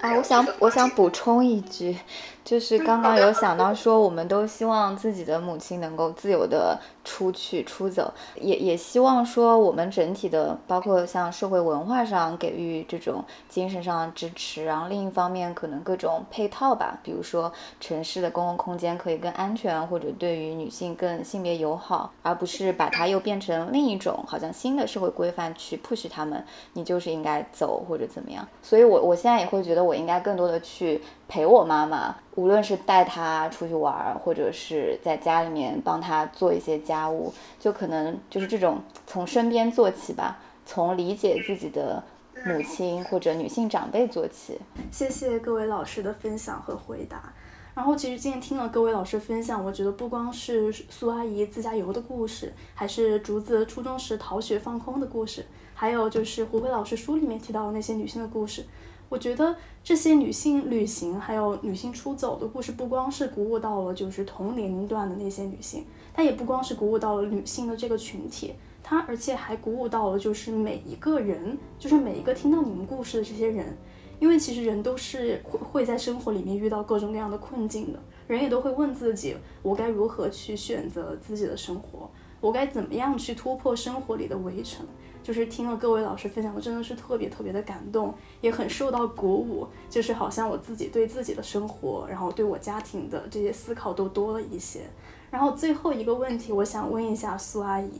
啊，我想我想补充一句，就是刚刚有想到说，我们都希望自己的母亲能够自由的。出去出走，也也希望说我们整体的，包括像社会文化上给予这种精神上的支持，然后另一方面可能各种配套吧，比如说城市的公共空间可以更安全，或者对于女性更性别友好，而不是把它又变成另一种好像新的社会规范去 push 他们，你就是应该走或者怎么样。所以，我我现在也会觉得我应该更多的去。陪我妈妈，无论是带她出去玩，或者是在家里面帮她做一些家家务，就可能就是这种从身边做起吧，从理解自己的母亲或者女性长辈做起。谢谢各位老师的分享和回答。然后，其实今天听了各位老师分享，我觉得不光是苏阿姨自驾游的故事，还是竹子初中时逃学放空的故事，还有就是胡辉老师书里面提到的那些女性的故事。我觉得这些女性旅行还有女性出走的故事，不光是鼓舞到了就是同年龄段的那些女性，它也不光是鼓舞到了女性的这个群体，它而且还鼓舞到了就是每一个人，就是每一个听到你们故事的这些人，因为其实人都是会会在生活里面遇到各种各样的困境的，人也都会问自己，我该如何去选择自己的生活，我该怎么样去突破生活里的围城。就是听了各位老师分享，我真的是特别特别的感动，也很受到鼓舞。就是好像我自己对自己的生活，然后对我家庭的这些思考都多了一些。然后最后一个问题，我想问一下苏阿姨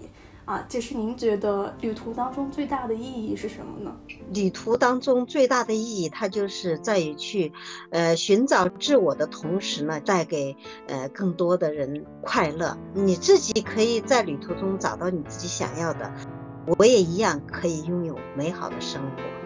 啊，就是您觉得旅途当中最大的意义是什么呢？旅途当中最大的意义，它就是在于去，呃，寻找自我的同时呢，带给呃更多的人快乐。你自己可以在旅途中找到你自己想要的。我也一样可以拥有美好的生活。